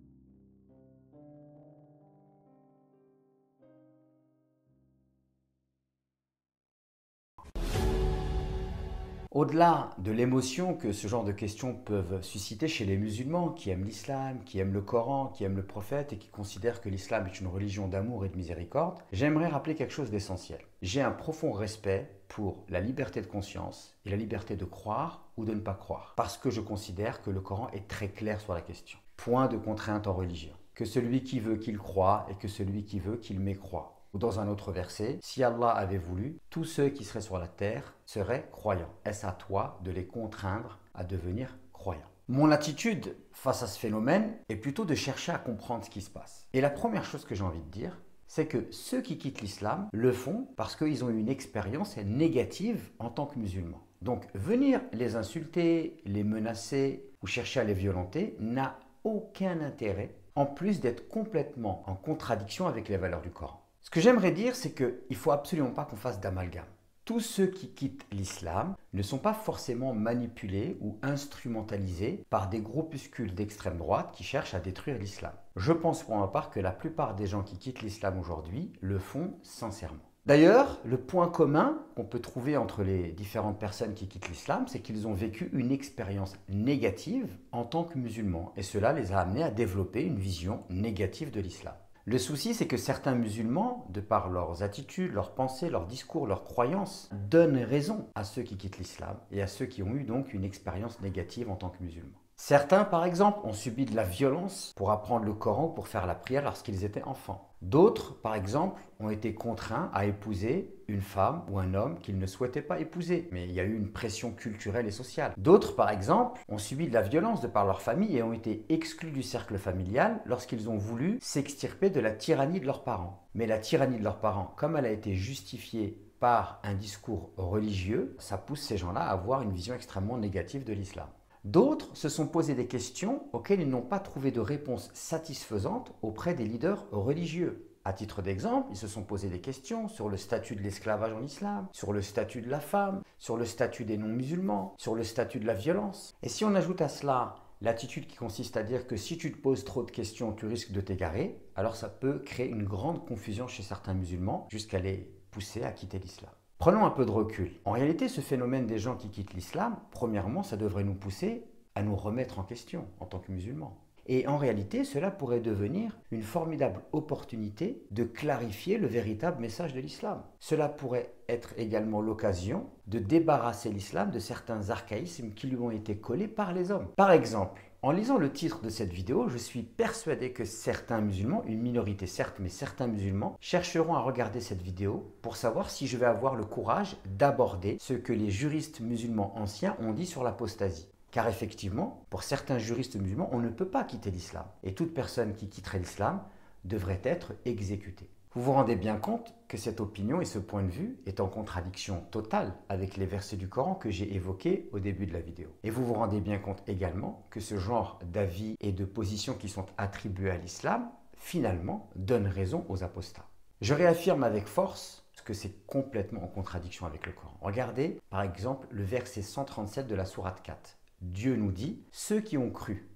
Au-delà de l'émotion que ce genre de questions peuvent susciter chez les musulmans qui aiment l'islam, qui aiment le Coran, qui aiment le prophète et qui considèrent que l'islam est une religion d'amour et de miséricorde, j'aimerais rappeler quelque chose d'essentiel. J'ai un profond respect pour la liberté de conscience et la liberté de croire ou de ne pas croire, parce que je considère que le Coran est très clair sur la question. Point de contrainte en religion. Que celui qui veut qu'il croit et que celui qui veut qu'il mécroit. Ou dans un autre verset, si Allah avait voulu, tous ceux qui seraient sur la terre seraient croyants. Est-ce à toi de les contraindre à devenir croyants? Mon attitude face à ce phénomène est plutôt de chercher à comprendre ce qui se passe. Et la première chose que j'ai envie de dire, c'est que ceux qui quittent l'islam le font parce qu'ils ont eu une expérience négative en tant que musulmans. Donc venir les insulter, les menacer ou chercher à les violenter n'a aucun intérêt en plus d'être complètement en contradiction avec les valeurs du Coran. Ce que j'aimerais dire, c'est qu'il ne faut absolument pas qu'on fasse d'amalgame. Tous ceux qui quittent l'islam ne sont pas forcément manipulés ou instrumentalisés par des groupuscules d'extrême droite qui cherchent à détruire l'islam. Je pense pour ma part que la plupart des gens qui quittent l'islam aujourd'hui le font sincèrement. D'ailleurs, le point commun qu'on peut trouver entre les différentes personnes qui quittent l'islam, c'est qu'ils ont vécu une expérience négative en tant que musulmans, et cela les a amenés à développer une vision négative de l'islam. Le souci, c'est que certains musulmans, de par leurs attitudes, leurs pensées, leurs discours, leurs croyances, donnent raison à ceux qui quittent l'islam et à ceux qui ont eu donc une expérience négative en tant que musulmans. Certains, par exemple, ont subi de la violence pour apprendre le Coran ou pour faire la prière lorsqu'ils étaient enfants. D'autres, par exemple, ont été contraints à épouser une femme ou un homme qu'ils ne souhaitaient pas épouser, mais il y a eu une pression culturelle et sociale. D'autres, par exemple, ont subi de la violence de par leur famille et ont été exclus du cercle familial lorsqu'ils ont voulu s'extirper de la tyrannie de leurs parents. Mais la tyrannie de leurs parents, comme elle a été justifiée par un discours religieux, ça pousse ces gens-là à avoir une vision extrêmement négative de l'islam. D'autres se sont posé des questions auxquelles ils n'ont pas trouvé de réponse satisfaisante auprès des leaders religieux. À titre d'exemple, ils se sont posé des questions sur le statut de l'esclavage en islam, sur le statut de la femme, sur le statut des non-musulmans, sur le statut de la violence. Et si on ajoute à cela l'attitude qui consiste à dire que si tu te poses trop de questions, tu risques de t'égarer, alors ça peut créer une grande confusion chez certains musulmans jusqu'à les pousser à quitter l'islam. Prenons un peu de recul. En réalité, ce phénomène des gens qui quittent l'islam, premièrement, ça devrait nous pousser à nous remettre en question en tant que musulmans. Et en réalité, cela pourrait devenir une formidable opportunité de clarifier le véritable message de l'islam. Cela pourrait être également l'occasion de débarrasser l'islam de certains archaïsmes qui lui ont été collés par les hommes. Par exemple, en lisant le titre de cette vidéo, je suis persuadé que certains musulmans, une minorité certes, mais certains musulmans, chercheront à regarder cette vidéo pour savoir si je vais avoir le courage d'aborder ce que les juristes musulmans anciens ont dit sur l'apostasie. Car effectivement, pour certains juristes musulmans, on ne peut pas quitter l'islam. Et toute personne qui quitterait l'islam devrait être exécutée. Vous vous rendez bien compte que cette opinion et ce point de vue est en contradiction totale avec les versets du Coran que j'ai évoqués au début de la vidéo. Et vous vous rendez bien compte également que ce genre d'avis et de positions qui sont attribués à l'islam, finalement, donnent raison aux apostats. Je réaffirme avec force que c'est complètement en contradiction avec le Coran. Regardez par exemple le verset 137 de la sourate 4. Dieu nous dit, ceux qui ont cru,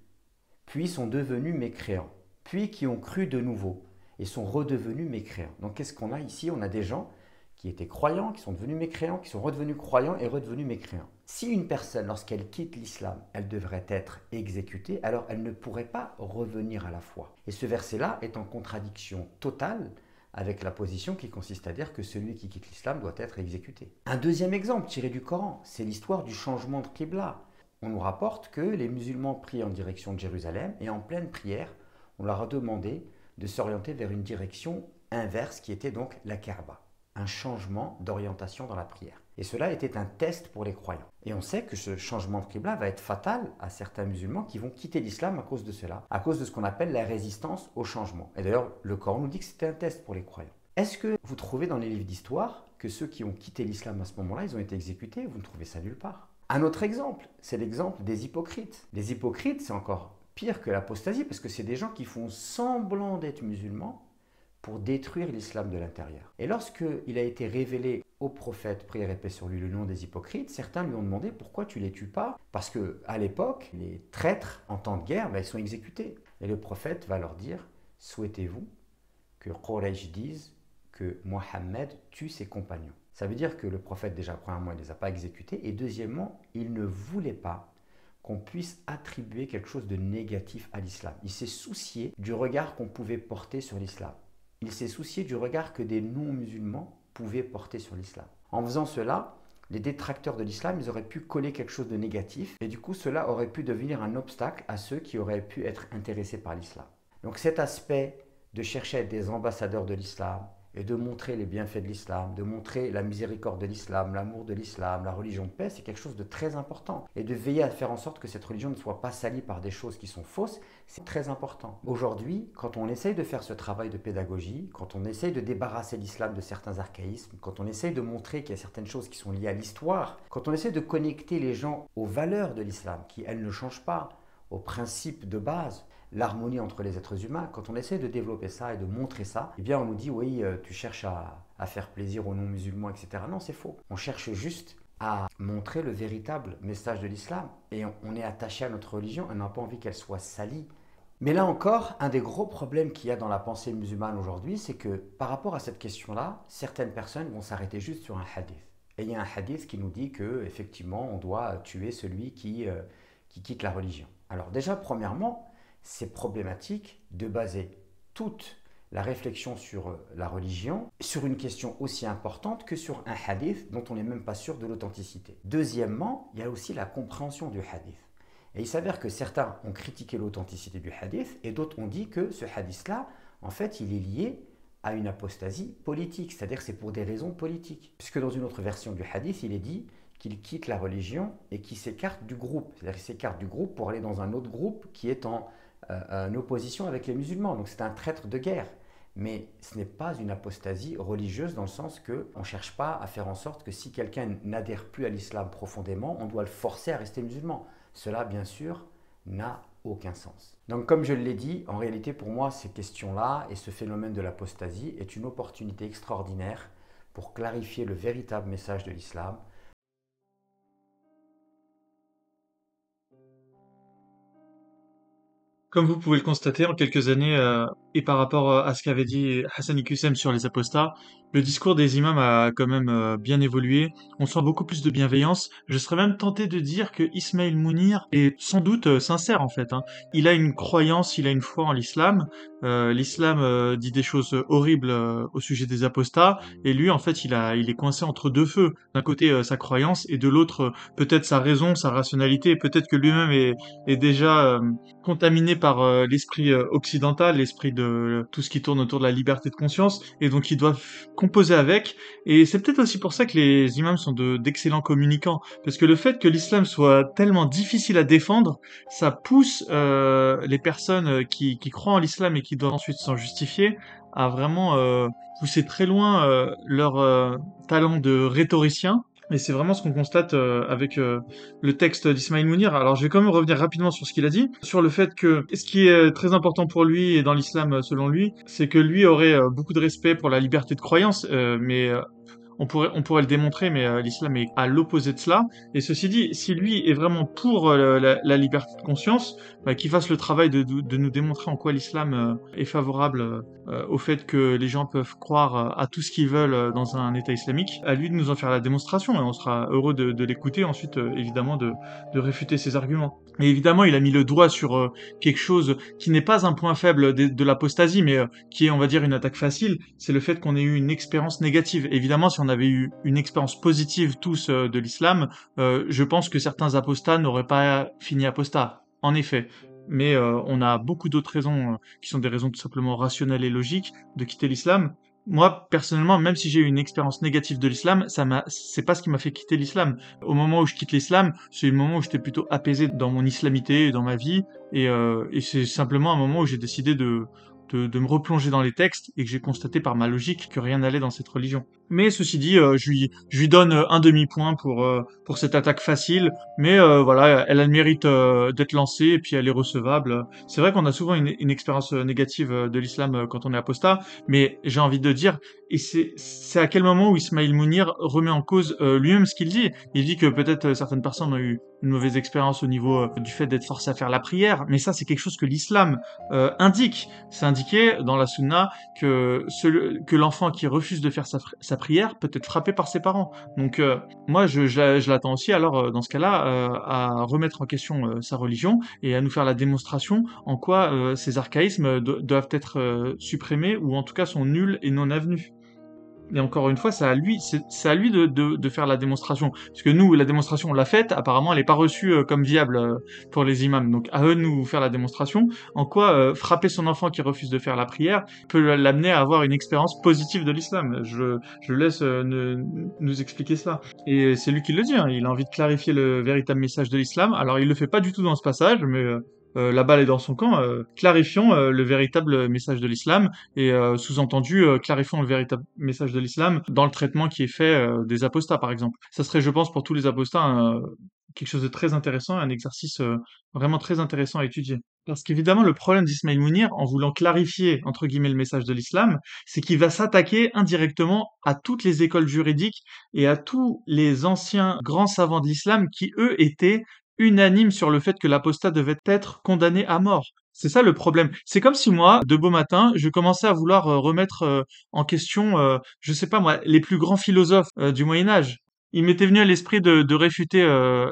puis sont devenus mécréants, puis qui ont cru de nouveau, et sont redevenus mécréants. Donc qu'est-ce qu'on a ici? On a des gens qui étaient croyants, qui sont devenus mécréants, qui sont redevenus croyants et redevenus mécréants. Si une personne, lorsqu'elle quitte l'islam, elle devrait être exécutée, alors elle ne pourrait pas revenir à la foi. Et ce verset-là est en contradiction totale avec la position qui consiste à dire que celui qui quitte l'islam doit être exécuté. Un deuxième exemple tiré du Coran, c'est l'histoire du changement de Qibla. On nous rapporte que les musulmans prient en direction de Jérusalem et en pleine prière, on leur a demandé de s'orienter vers une direction inverse qui était donc la Kaaba, un changement d'orientation dans la prière. Et cela était un test pour les croyants. Et on sait que ce changement de Qibla va être fatal à certains musulmans qui vont quitter l'islam à cause de cela, à cause de ce qu'on appelle la résistance au changement. Et d'ailleurs, le Coran nous dit que c'était un test pour les croyants. Est-ce que vous trouvez dans les livres d'histoire que ceux qui ont quitté l'islam à ce moment-là, ils ont été exécutés Vous ne trouvez ça nulle part? Un autre exemple, c'est l'exemple des hypocrites. Les hypocrites, c'est encore pire que l'apostasie, parce que c'est des gens qui font semblant d'être musulmans pour détruire l'islam de l'intérieur. Et lorsqu'il a été révélé au prophète, prière et paix sur lui, le nom des hypocrites, certains lui ont demandé pourquoi tu les tues pas? Parce que à l'époque, les traîtres en temps de guerre, ben, ils sont exécutés. Et le prophète va leur dire souhaitez-vous que Quraysh dise que Mohammed tue ses compagnons? Ça veut dire que le prophète, déjà, premièrement, il ne les a pas exécutés, et deuxièmement, il ne voulait pas qu'on puisse attribuer quelque chose de négatif à l'islam. Il s'est soucié du regard qu'on pouvait porter sur l'islam. Il s'est soucié du regard que des non-musulmans pouvaient porter sur l'islam. En faisant cela, les détracteurs de l'islam, auraient pu coller quelque chose de négatif et du coup cela aurait pu devenir un obstacle à ceux qui auraient pu être intéressés par l'islam. Donc cet aspect de chercher à être des ambassadeurs de l'islam, et de montrer les bienfaits de l'islam, de montrer la miséricorde de l'islam, l'amour de l'islam, la religion de paix, c'est quelque chose de très important. Et de veiller à faire en sorte que cette religion ne soit pas salie par des choses qui sont fausses, c'est très important. Aujourd'hui, quand on essaye de faire ce travail de pédagogie, quand on essaye de débarrasser l'islam de certains archaïsmes, quand on essaye de montrer qu'il y a certaines choses qui sont liées à l'histoire, quand on essaie de connecter les gens aux valeurs de l'islam, qui elles ne changent pas, aux principes de base, l'harmonie entre les êtres humains, quand on essaie de développer ça et de montrer ça, eh bien on nous dit oui, euh, tu cherches à, à faire plaisir aux non-musulmans, etc. Non, c'est faux. On cherche juste à montrer le véritable message de l'islam et on, est attaché à notre religion, on n'a pas envie qu'elle soit salie. Mais là encore, un des gros problèmes qu'il y a dans la pensée musulmane aujourd'hui, c'est que par rapport à cette question-là, certaines personnes vont s'arrêter juste sur un hadith. Et il y a un hadith qui nous dit que effectivement, on doit tuer celui qui, euh, qui quitte la religion. Alors déjà, premièrement, c'est problématique de baser toute la réflexion sur euh, la religion sur une question aussi importante que sur un hadith dont on n'est même pas sûr de l'authenticité. Deuxièmement, il y a aussi la compréhension du hadith. Et il s'avère que certains ont critiqué l'authenticité du hadith et d'autres ont dit que ce hadith-là, en fait, il est lié à une apostasie politique, c'est-à-dire que c'est pour des raisons politiques. Puisque dans une autre version du hadith, il est dit qu'il quitte la religion et qu'il s'écarte du groupe. C'est-à-dire qu'il s'écarte du groupe pour aller dans un autre groupe qui est en, euh, en opposition avec les musulmans. Donc c'est un traître de guerre. Mais ce n'est pas une apostasie religieuse dans le sens que on ne cherche pas à faire en sorte que si quelqu'un n'adhère plus à l'islam profondément, on doit le forcer à rester musulman. Cela, bien sûr, n'a aucun sens. Donc comme je l'ai dit, en réalité pour moi, ces questions-là et ce phénomène de l'apostasie est une opportunité extraordinaire pour clarifier le véritable message de l'islam, Comme vous pouvez le constater, en quelques années, euh, et par rapport euh, à ce qu'avait dit Hassan Iqsem sur les apostats, le discours des imams a quand même euh, bien évolué. On sent beaucoup plus de bienveillance. Je serais même tenté de dire que Ismail Mounir est sans doute sincère en fait. Hein. Il a une croyance, il a une foi en l'islam. l'islam dit des choses horribles au sujet des apostats, et lui en fait il il est coincé entre deux feux. D'un côté sa croyance et de l'autre peut-être sa raison, sa rationalité. Peut-être que lui-même est, est déjà contaminé par euh, l'esprit euh, occidental, l'esprit de euh, tout ce qui tourne autour de la liberté de conscience, et donc ils doivent composer avec. Et c'est peut-être aussi pour ça que les imams sont d'excellents communicants, parce que le fait que l'islam soit tellement difficile à défendre, ça pousse les personnes qui, qui croient en l'islam et qui doivent ensuite s'en justifier à vraiment pousser très loin leur talent de rhétoricien et c'est vraiment ce qu'on constate euh, avec euh, le texte d'Ismaïl Mounir. Alors je vais quand même revenir rapidement sur ce qu'il a dit, sur le fait que ce qui est très important pour lui et dans l'islam selon lui, c'est que lui aurait euh, beaucoup de respect pour la liberté de croyance, mais on pourrait, on pourrait le démontrer, mais euh, l'islam est à l'opposé de cela. Et ceci dit, si lui est vraiment pour euh, la, liberté de conscience, bah, qu'il fasse le travail de, de, nous démontrer en quoi l'islam euh, est favorable au fait que les gens peuvent croire à tout ce qu'ils veulent dans un État islamique. À lui de nous en faire la démonstration, et on sera heureux de, de l'écouter, ensuite évidemment de, de réfuter ses arguments. Et évidemment, il a mis le doigt sur quelque chose qui n'est pas un point faible de, de l'apostasie, mais qui est, on va dire, une attaque facile, c'est le fait qu'on ait eu une expérience négative. Évidemment, si on avait eu une expérience positive tous euh, de l'islam, euh, je pense que certains apostats n'auraient pas fini apostats. En effet. Mais euh, on a beaucoup d'autres raisons qui sont des raisons tout simplement rationnelles et logiques de quitter l'islam. Moi, personnellement, même si j'ai eu une expérience négative de l'islam, ça m'a, c'est pas ce qui m'a fait quitter l'islam. Au moment où je quitte l'islam, c'est le moment où j'étais plutôt apaisé dans mon islamité et dans ma vie, et c'est simplement un moment où j'ai décidé de, de, me replonger dans les textes et que j'ai constaté par ma logique que rien n'allait dans cette religion. Mais ceci dit, euh, je, lui, je lui donne un demi-point pour, euh, pour cette attaque facile, mais euh, voilà, elle a le mérite d'être lancée et puis elle est recevable. C'est vrai qu'on a souvent une, une expérience négative de l'islam quand on est apostat, mais j'ai envie de dire, et c'est à quel moment où Ismail Mounir remet en cause lui-même ce qu'il dit? Il dit que peut-être certaines personnes ont eu une mauvaise expérience au niveau du fait d'être forcé à faire la prière, mais ça c'est quelque chose que l'islam indique. C'est indiqué dans la sunna que, que l'enfant qui refuse de faire sa, sa prière peut être frappé par ses parents. Donc euh, moi, je, je, l'attends aussi alors euh, dans ce cas-là euh, à remettre en question sa religion et à nous faire la démonstration en quoi ces archaïsmes doivent être supprimés ou en tout cas sont nuls et non avenus. Et encore une fois, c'est à lui, c'est à lui de, de, de, faire la démonstration. Parce que nous, la démonstration, on l'a faite. Apparemment, elle n'est pas reçue euh, comme viable euh, pour les imams. Donc, à eux de nous faire la démonstration. En quoi euh, frapper son enfant qui refuse de faire la prière peut l'amener à avoir une expérience positive de l'islam. Je, je laisse nous expliquer ça. Et c'est lui qui le dit. Hein. Il a envie de clarifier le véritable message de l'islam. Alors, il le fait pas du tout dans ce passage, mais euh, la balle est dans son camp, euh, clarifions euh, le véritable message de l'islam et sous-entendu clarifions le véritable message de l'islam dans le traitement qui est fait des apostats par exemple. Ça serait je pense pour tous les apostats quelque chose de très intéressant, un exercice vraiment très intéressant à étudier. Parce qu'évidemment, le problème d'Ismail Mounir, en voulant clarifier, entre guillemets, le message de l'islam, c'est qu'il va s'attaquer indirectement à toutes les écoles juridiques et à tous les anciens grands savants de l'islam qui, eux, étaient unanimes sur le fait que l'apostat devait être condamné à mort. C'est ça le problème. C'est comme si moi, de beau matin, je commençais à vouloir euh, remettre euh, en question, euh, je sais pas moi, les plus grands philosophes du Moyen Âge il m'était venu à l'esprit de, réfuter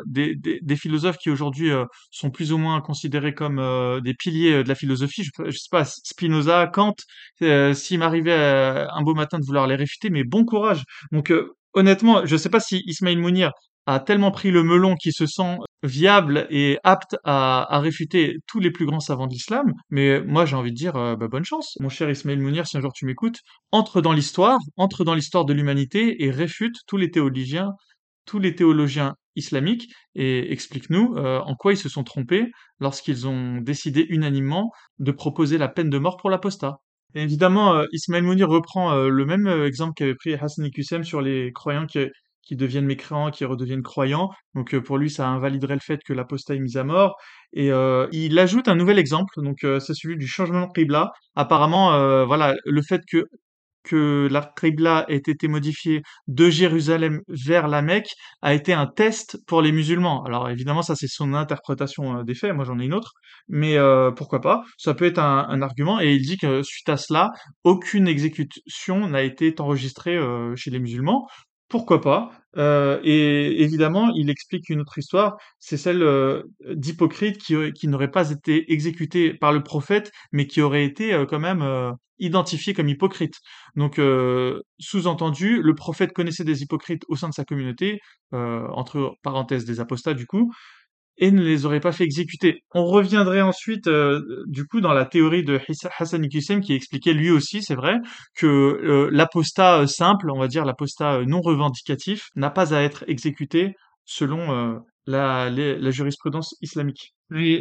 des, philosophes qui aujourd'hui sont plus ou moins considérés comme des piliers de la philosophie. Je, sais pas, Spinoza, Kant. S'il m'arrivait un beau matin de vouloir les réfuter, mais bon courage. Donc honnêtement, je sais pas si Ismail Mounir a tellement pris le melon qu'il se sent viable et apte à, réfuter tous les plus grands savants de l'islam. Mais moi, j'ai envie de dire, euh, bah, bonne chance, mon cher Ismail Mounir, si un jour tu m'écoutes, entre dans l'histoire, entre dans l'histoire de l'humanité et réfute tous les théologiens, tous les théologiens islamiques et explique-nous euh, en quoi ils se sont trompés lorsqu'ils ont décidé unanimement de proposer la peine de mort pour l'apostat. évidemment, euh, Ismail Mounir reprend le même exemple qu'avait pris Hassan Iqsem sur les croyants qui, qui deviennent mécréants, qui redeviennent croyants. Donc euh, pour lui, ça invaliderait le fait que l'apostat est mis à mort. Et euh, il ajoute un nouvel exemple, donc euh, c'est celui du changement de qibla. Apparemment, voilà, le fait que que la qibla ait été modifiée de Jérusalem vers la Mecque a été un test pour les musulmans. Alors évidemment, ça c'est son interprétation des faits, moi j'en ai une autre, mais euh, pourquoi pas, ça peut être un, un, argument, et il dit que suite à cela, aucune exécution n'a été enregistrée euh, chez les musulmans, pourquoi pas euh, Et évidemment, il explique une autre histoire, c'est celle euh, d'Hypocrite qui, qui n'aurait pas été exécuté par le prophète, mais qui aurait été euh, quand même euh, identifié comme hypocrite. Donc, euh, sous-entendu, le prophète connaissait des hypocrites au sein de sa communauté, euh, entre parenthèses des apostats du coup, et ne les aurait pas fait exécuter. On reviendrait ensuite, euh, du coup, dans la théorie de Hassan Iqsem qui expliquait lui aussi, c'est vrai, que euh, l'apostat euh, simple, on va dire l'apostat non revendicatif, n'a pas à être exécuté selon la, jurisprudence islamique.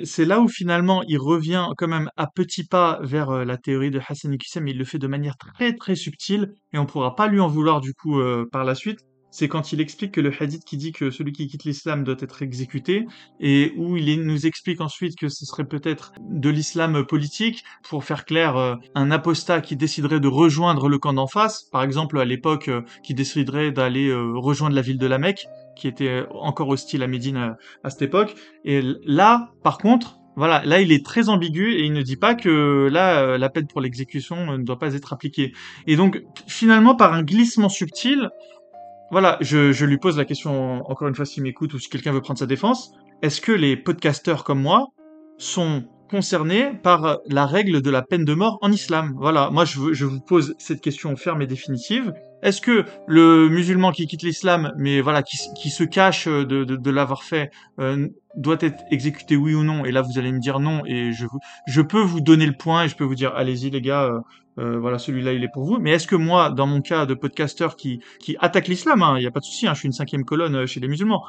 C'est là où finalement il revient quand même à petits pas vers la théorie de Hassan mais il le fait de manière très très subtile, et on pourra pas lui en vouloir du coup par la suite, c'est quand il explique que le hadith qui dit que celui qui quitte l'islam doit être exécuté, et où il nous explique ensuite que ce serait peut-être de l'islam politique, pour faire clair, euh, un apostat qui déciderait de rejoindre le camp d'en face, par exemple à l'époque, euh, qui déciderait d'aller euh, rejoindre la ville de la Mecque, qui était encore hostile à Médine à, à cette époque. Et là, par contre, voilà, là il est très ambigu et il ne dit pas que là la peine pour l'exécution ne doit pas être appliquée. Et donc finalement par un glissement subtil, voilà, je, je, lui pose la question, encore une fois, s'il m'écoute ou si quelqu'un veut prendre sa défense. Est-ce que les podcasteurs comme moi sont concernés par la règle de la peine de mort en islam? Voilà, moi je, je vous pose cette question ferme et définitive. Est-ce que le musulman qui quitte l'islam, mais voilà, qui, se cache de, de, de l'avoir fait, euh, doit être exécuté oui ou non? Et là, vous allez me dire non, et je, je peux vous donner le point, et je peux vous dire, allez-y les gars, euh, euh, voilà, celui-là, il est pour vous. Mais est-ce que moi, dans mon cas de podcasteur qui, qui attaque l'islam, il hein, n'y a pas de souci, hein, je suis une cinquième colonne euh, chez les musulmans,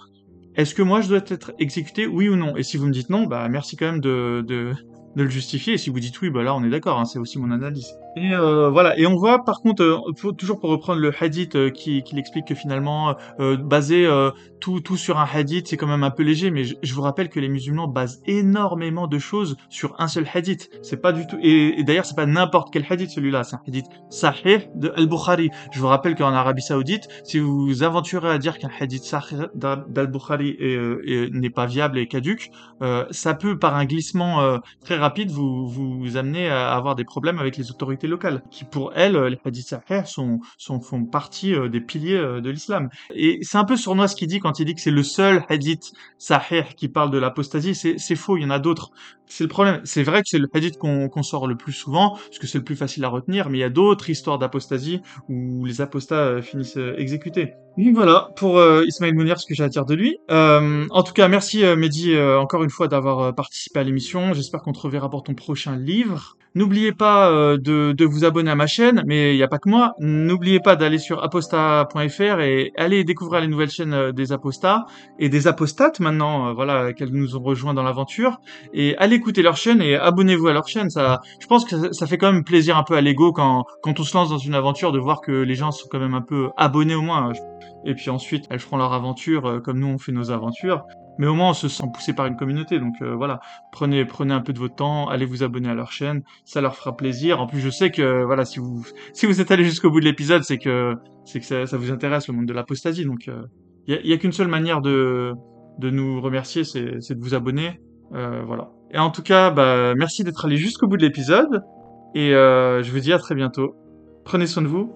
est-ce que moi, je dois être exécuté, oui ou non? Et si vous me dites non, bah merci quand même de, de, de le justifier. Et si vous dites oui, bah là, on est d'accord, hein, c'est aussi mon analyse. Et euh, voilà. Et on voit, par contre, euh, toujours pour reprendre le hadith euh, qui, qui explique que finalement, euh, baser euh, tout, tout sur un hadith, c'est quand même un peu léger. Mais je, je, vous rappelle que les musulmans basent énormément de choses sur un seul hadith. C'est pas du tout. Et, et d'ailleurs, c'est pas n'importe quel hadith celui-là. C'est un hadith sahih de Al-Bukhari. Je vous rappelle qu'en Arabie Saoudite, si vous vous aventurez à dire qu'un hadith sahih d'Al-Bukhari n'est pas viable et caduque, ça peut, par un glissement très rapide, vous vous amener à avoir des problèmes avec les autorités locales, qui pour elles, les hadiths sahih sont, sont, font partie euh, des piliers euh, de l'islam. Et c'est un peu sournois ce qu'il dit quand il dit que c'est le seul hadith sahih qui parle de l'apostasie, c'est faux, il y en a d'autres. C'est le problème. C'est vrai que c'est le hadith qu'on qu sort le plus souvent, parce que c'est le plus facile à retenir, mais il y a d'autres histoires d'apostasie où les apostats euh, finissent exécutés. Donc voilà, pour euh, Ismaël Mounir, ce que j'ai de lui. Euh, en tout cas, merci euh, Mehdi encore une fois d'avoir participé à l'émission. J'espère qu'on te reverra pour ton prochain livre. N'oubliez pas de, de, vous abonner à ma chaîne, mais il n'y a pas que moi. N'oubliez pas d'aller sur aposta.fr et aller découvrir les nouvelles chaînes des apostats et des apostates maintenant, voilà, qu'elles nous ont rejoints dans l'aventure. Et allez écouter leur chaîne et abonnez-vous à leur chaîne. Ça, je pense que ça, ça fait quand même plaisir un peu à l'ego quand, quand on se lance dans une aventure de voir que les gens sont quand même un peu abonnés au moins. Et puis ensuite elles feront leur aventure euh, comme nous on fait nos aventures. Mais au moins on se sent poussé par une communauté, donc euh, voilà, prenez prenez un peu de votre temps, allez vous abonner à leur chaîne, ça leur fera plaisir. En plus je sais que voilà si vous si vous êtes allé jusqu'au bout de l'épisode, c'est que c'est que ça, ça, vous intéresse le monde de l'apostasie, donc il y a, a qu'une seule manière de de nous remercier, c'est de vous abonner, voilà. Et en tout cas, bah, merci d'être allé jusqu'au bout de l'épisode. Et euh, je vous dis à très bientôt. Prenez soin de vous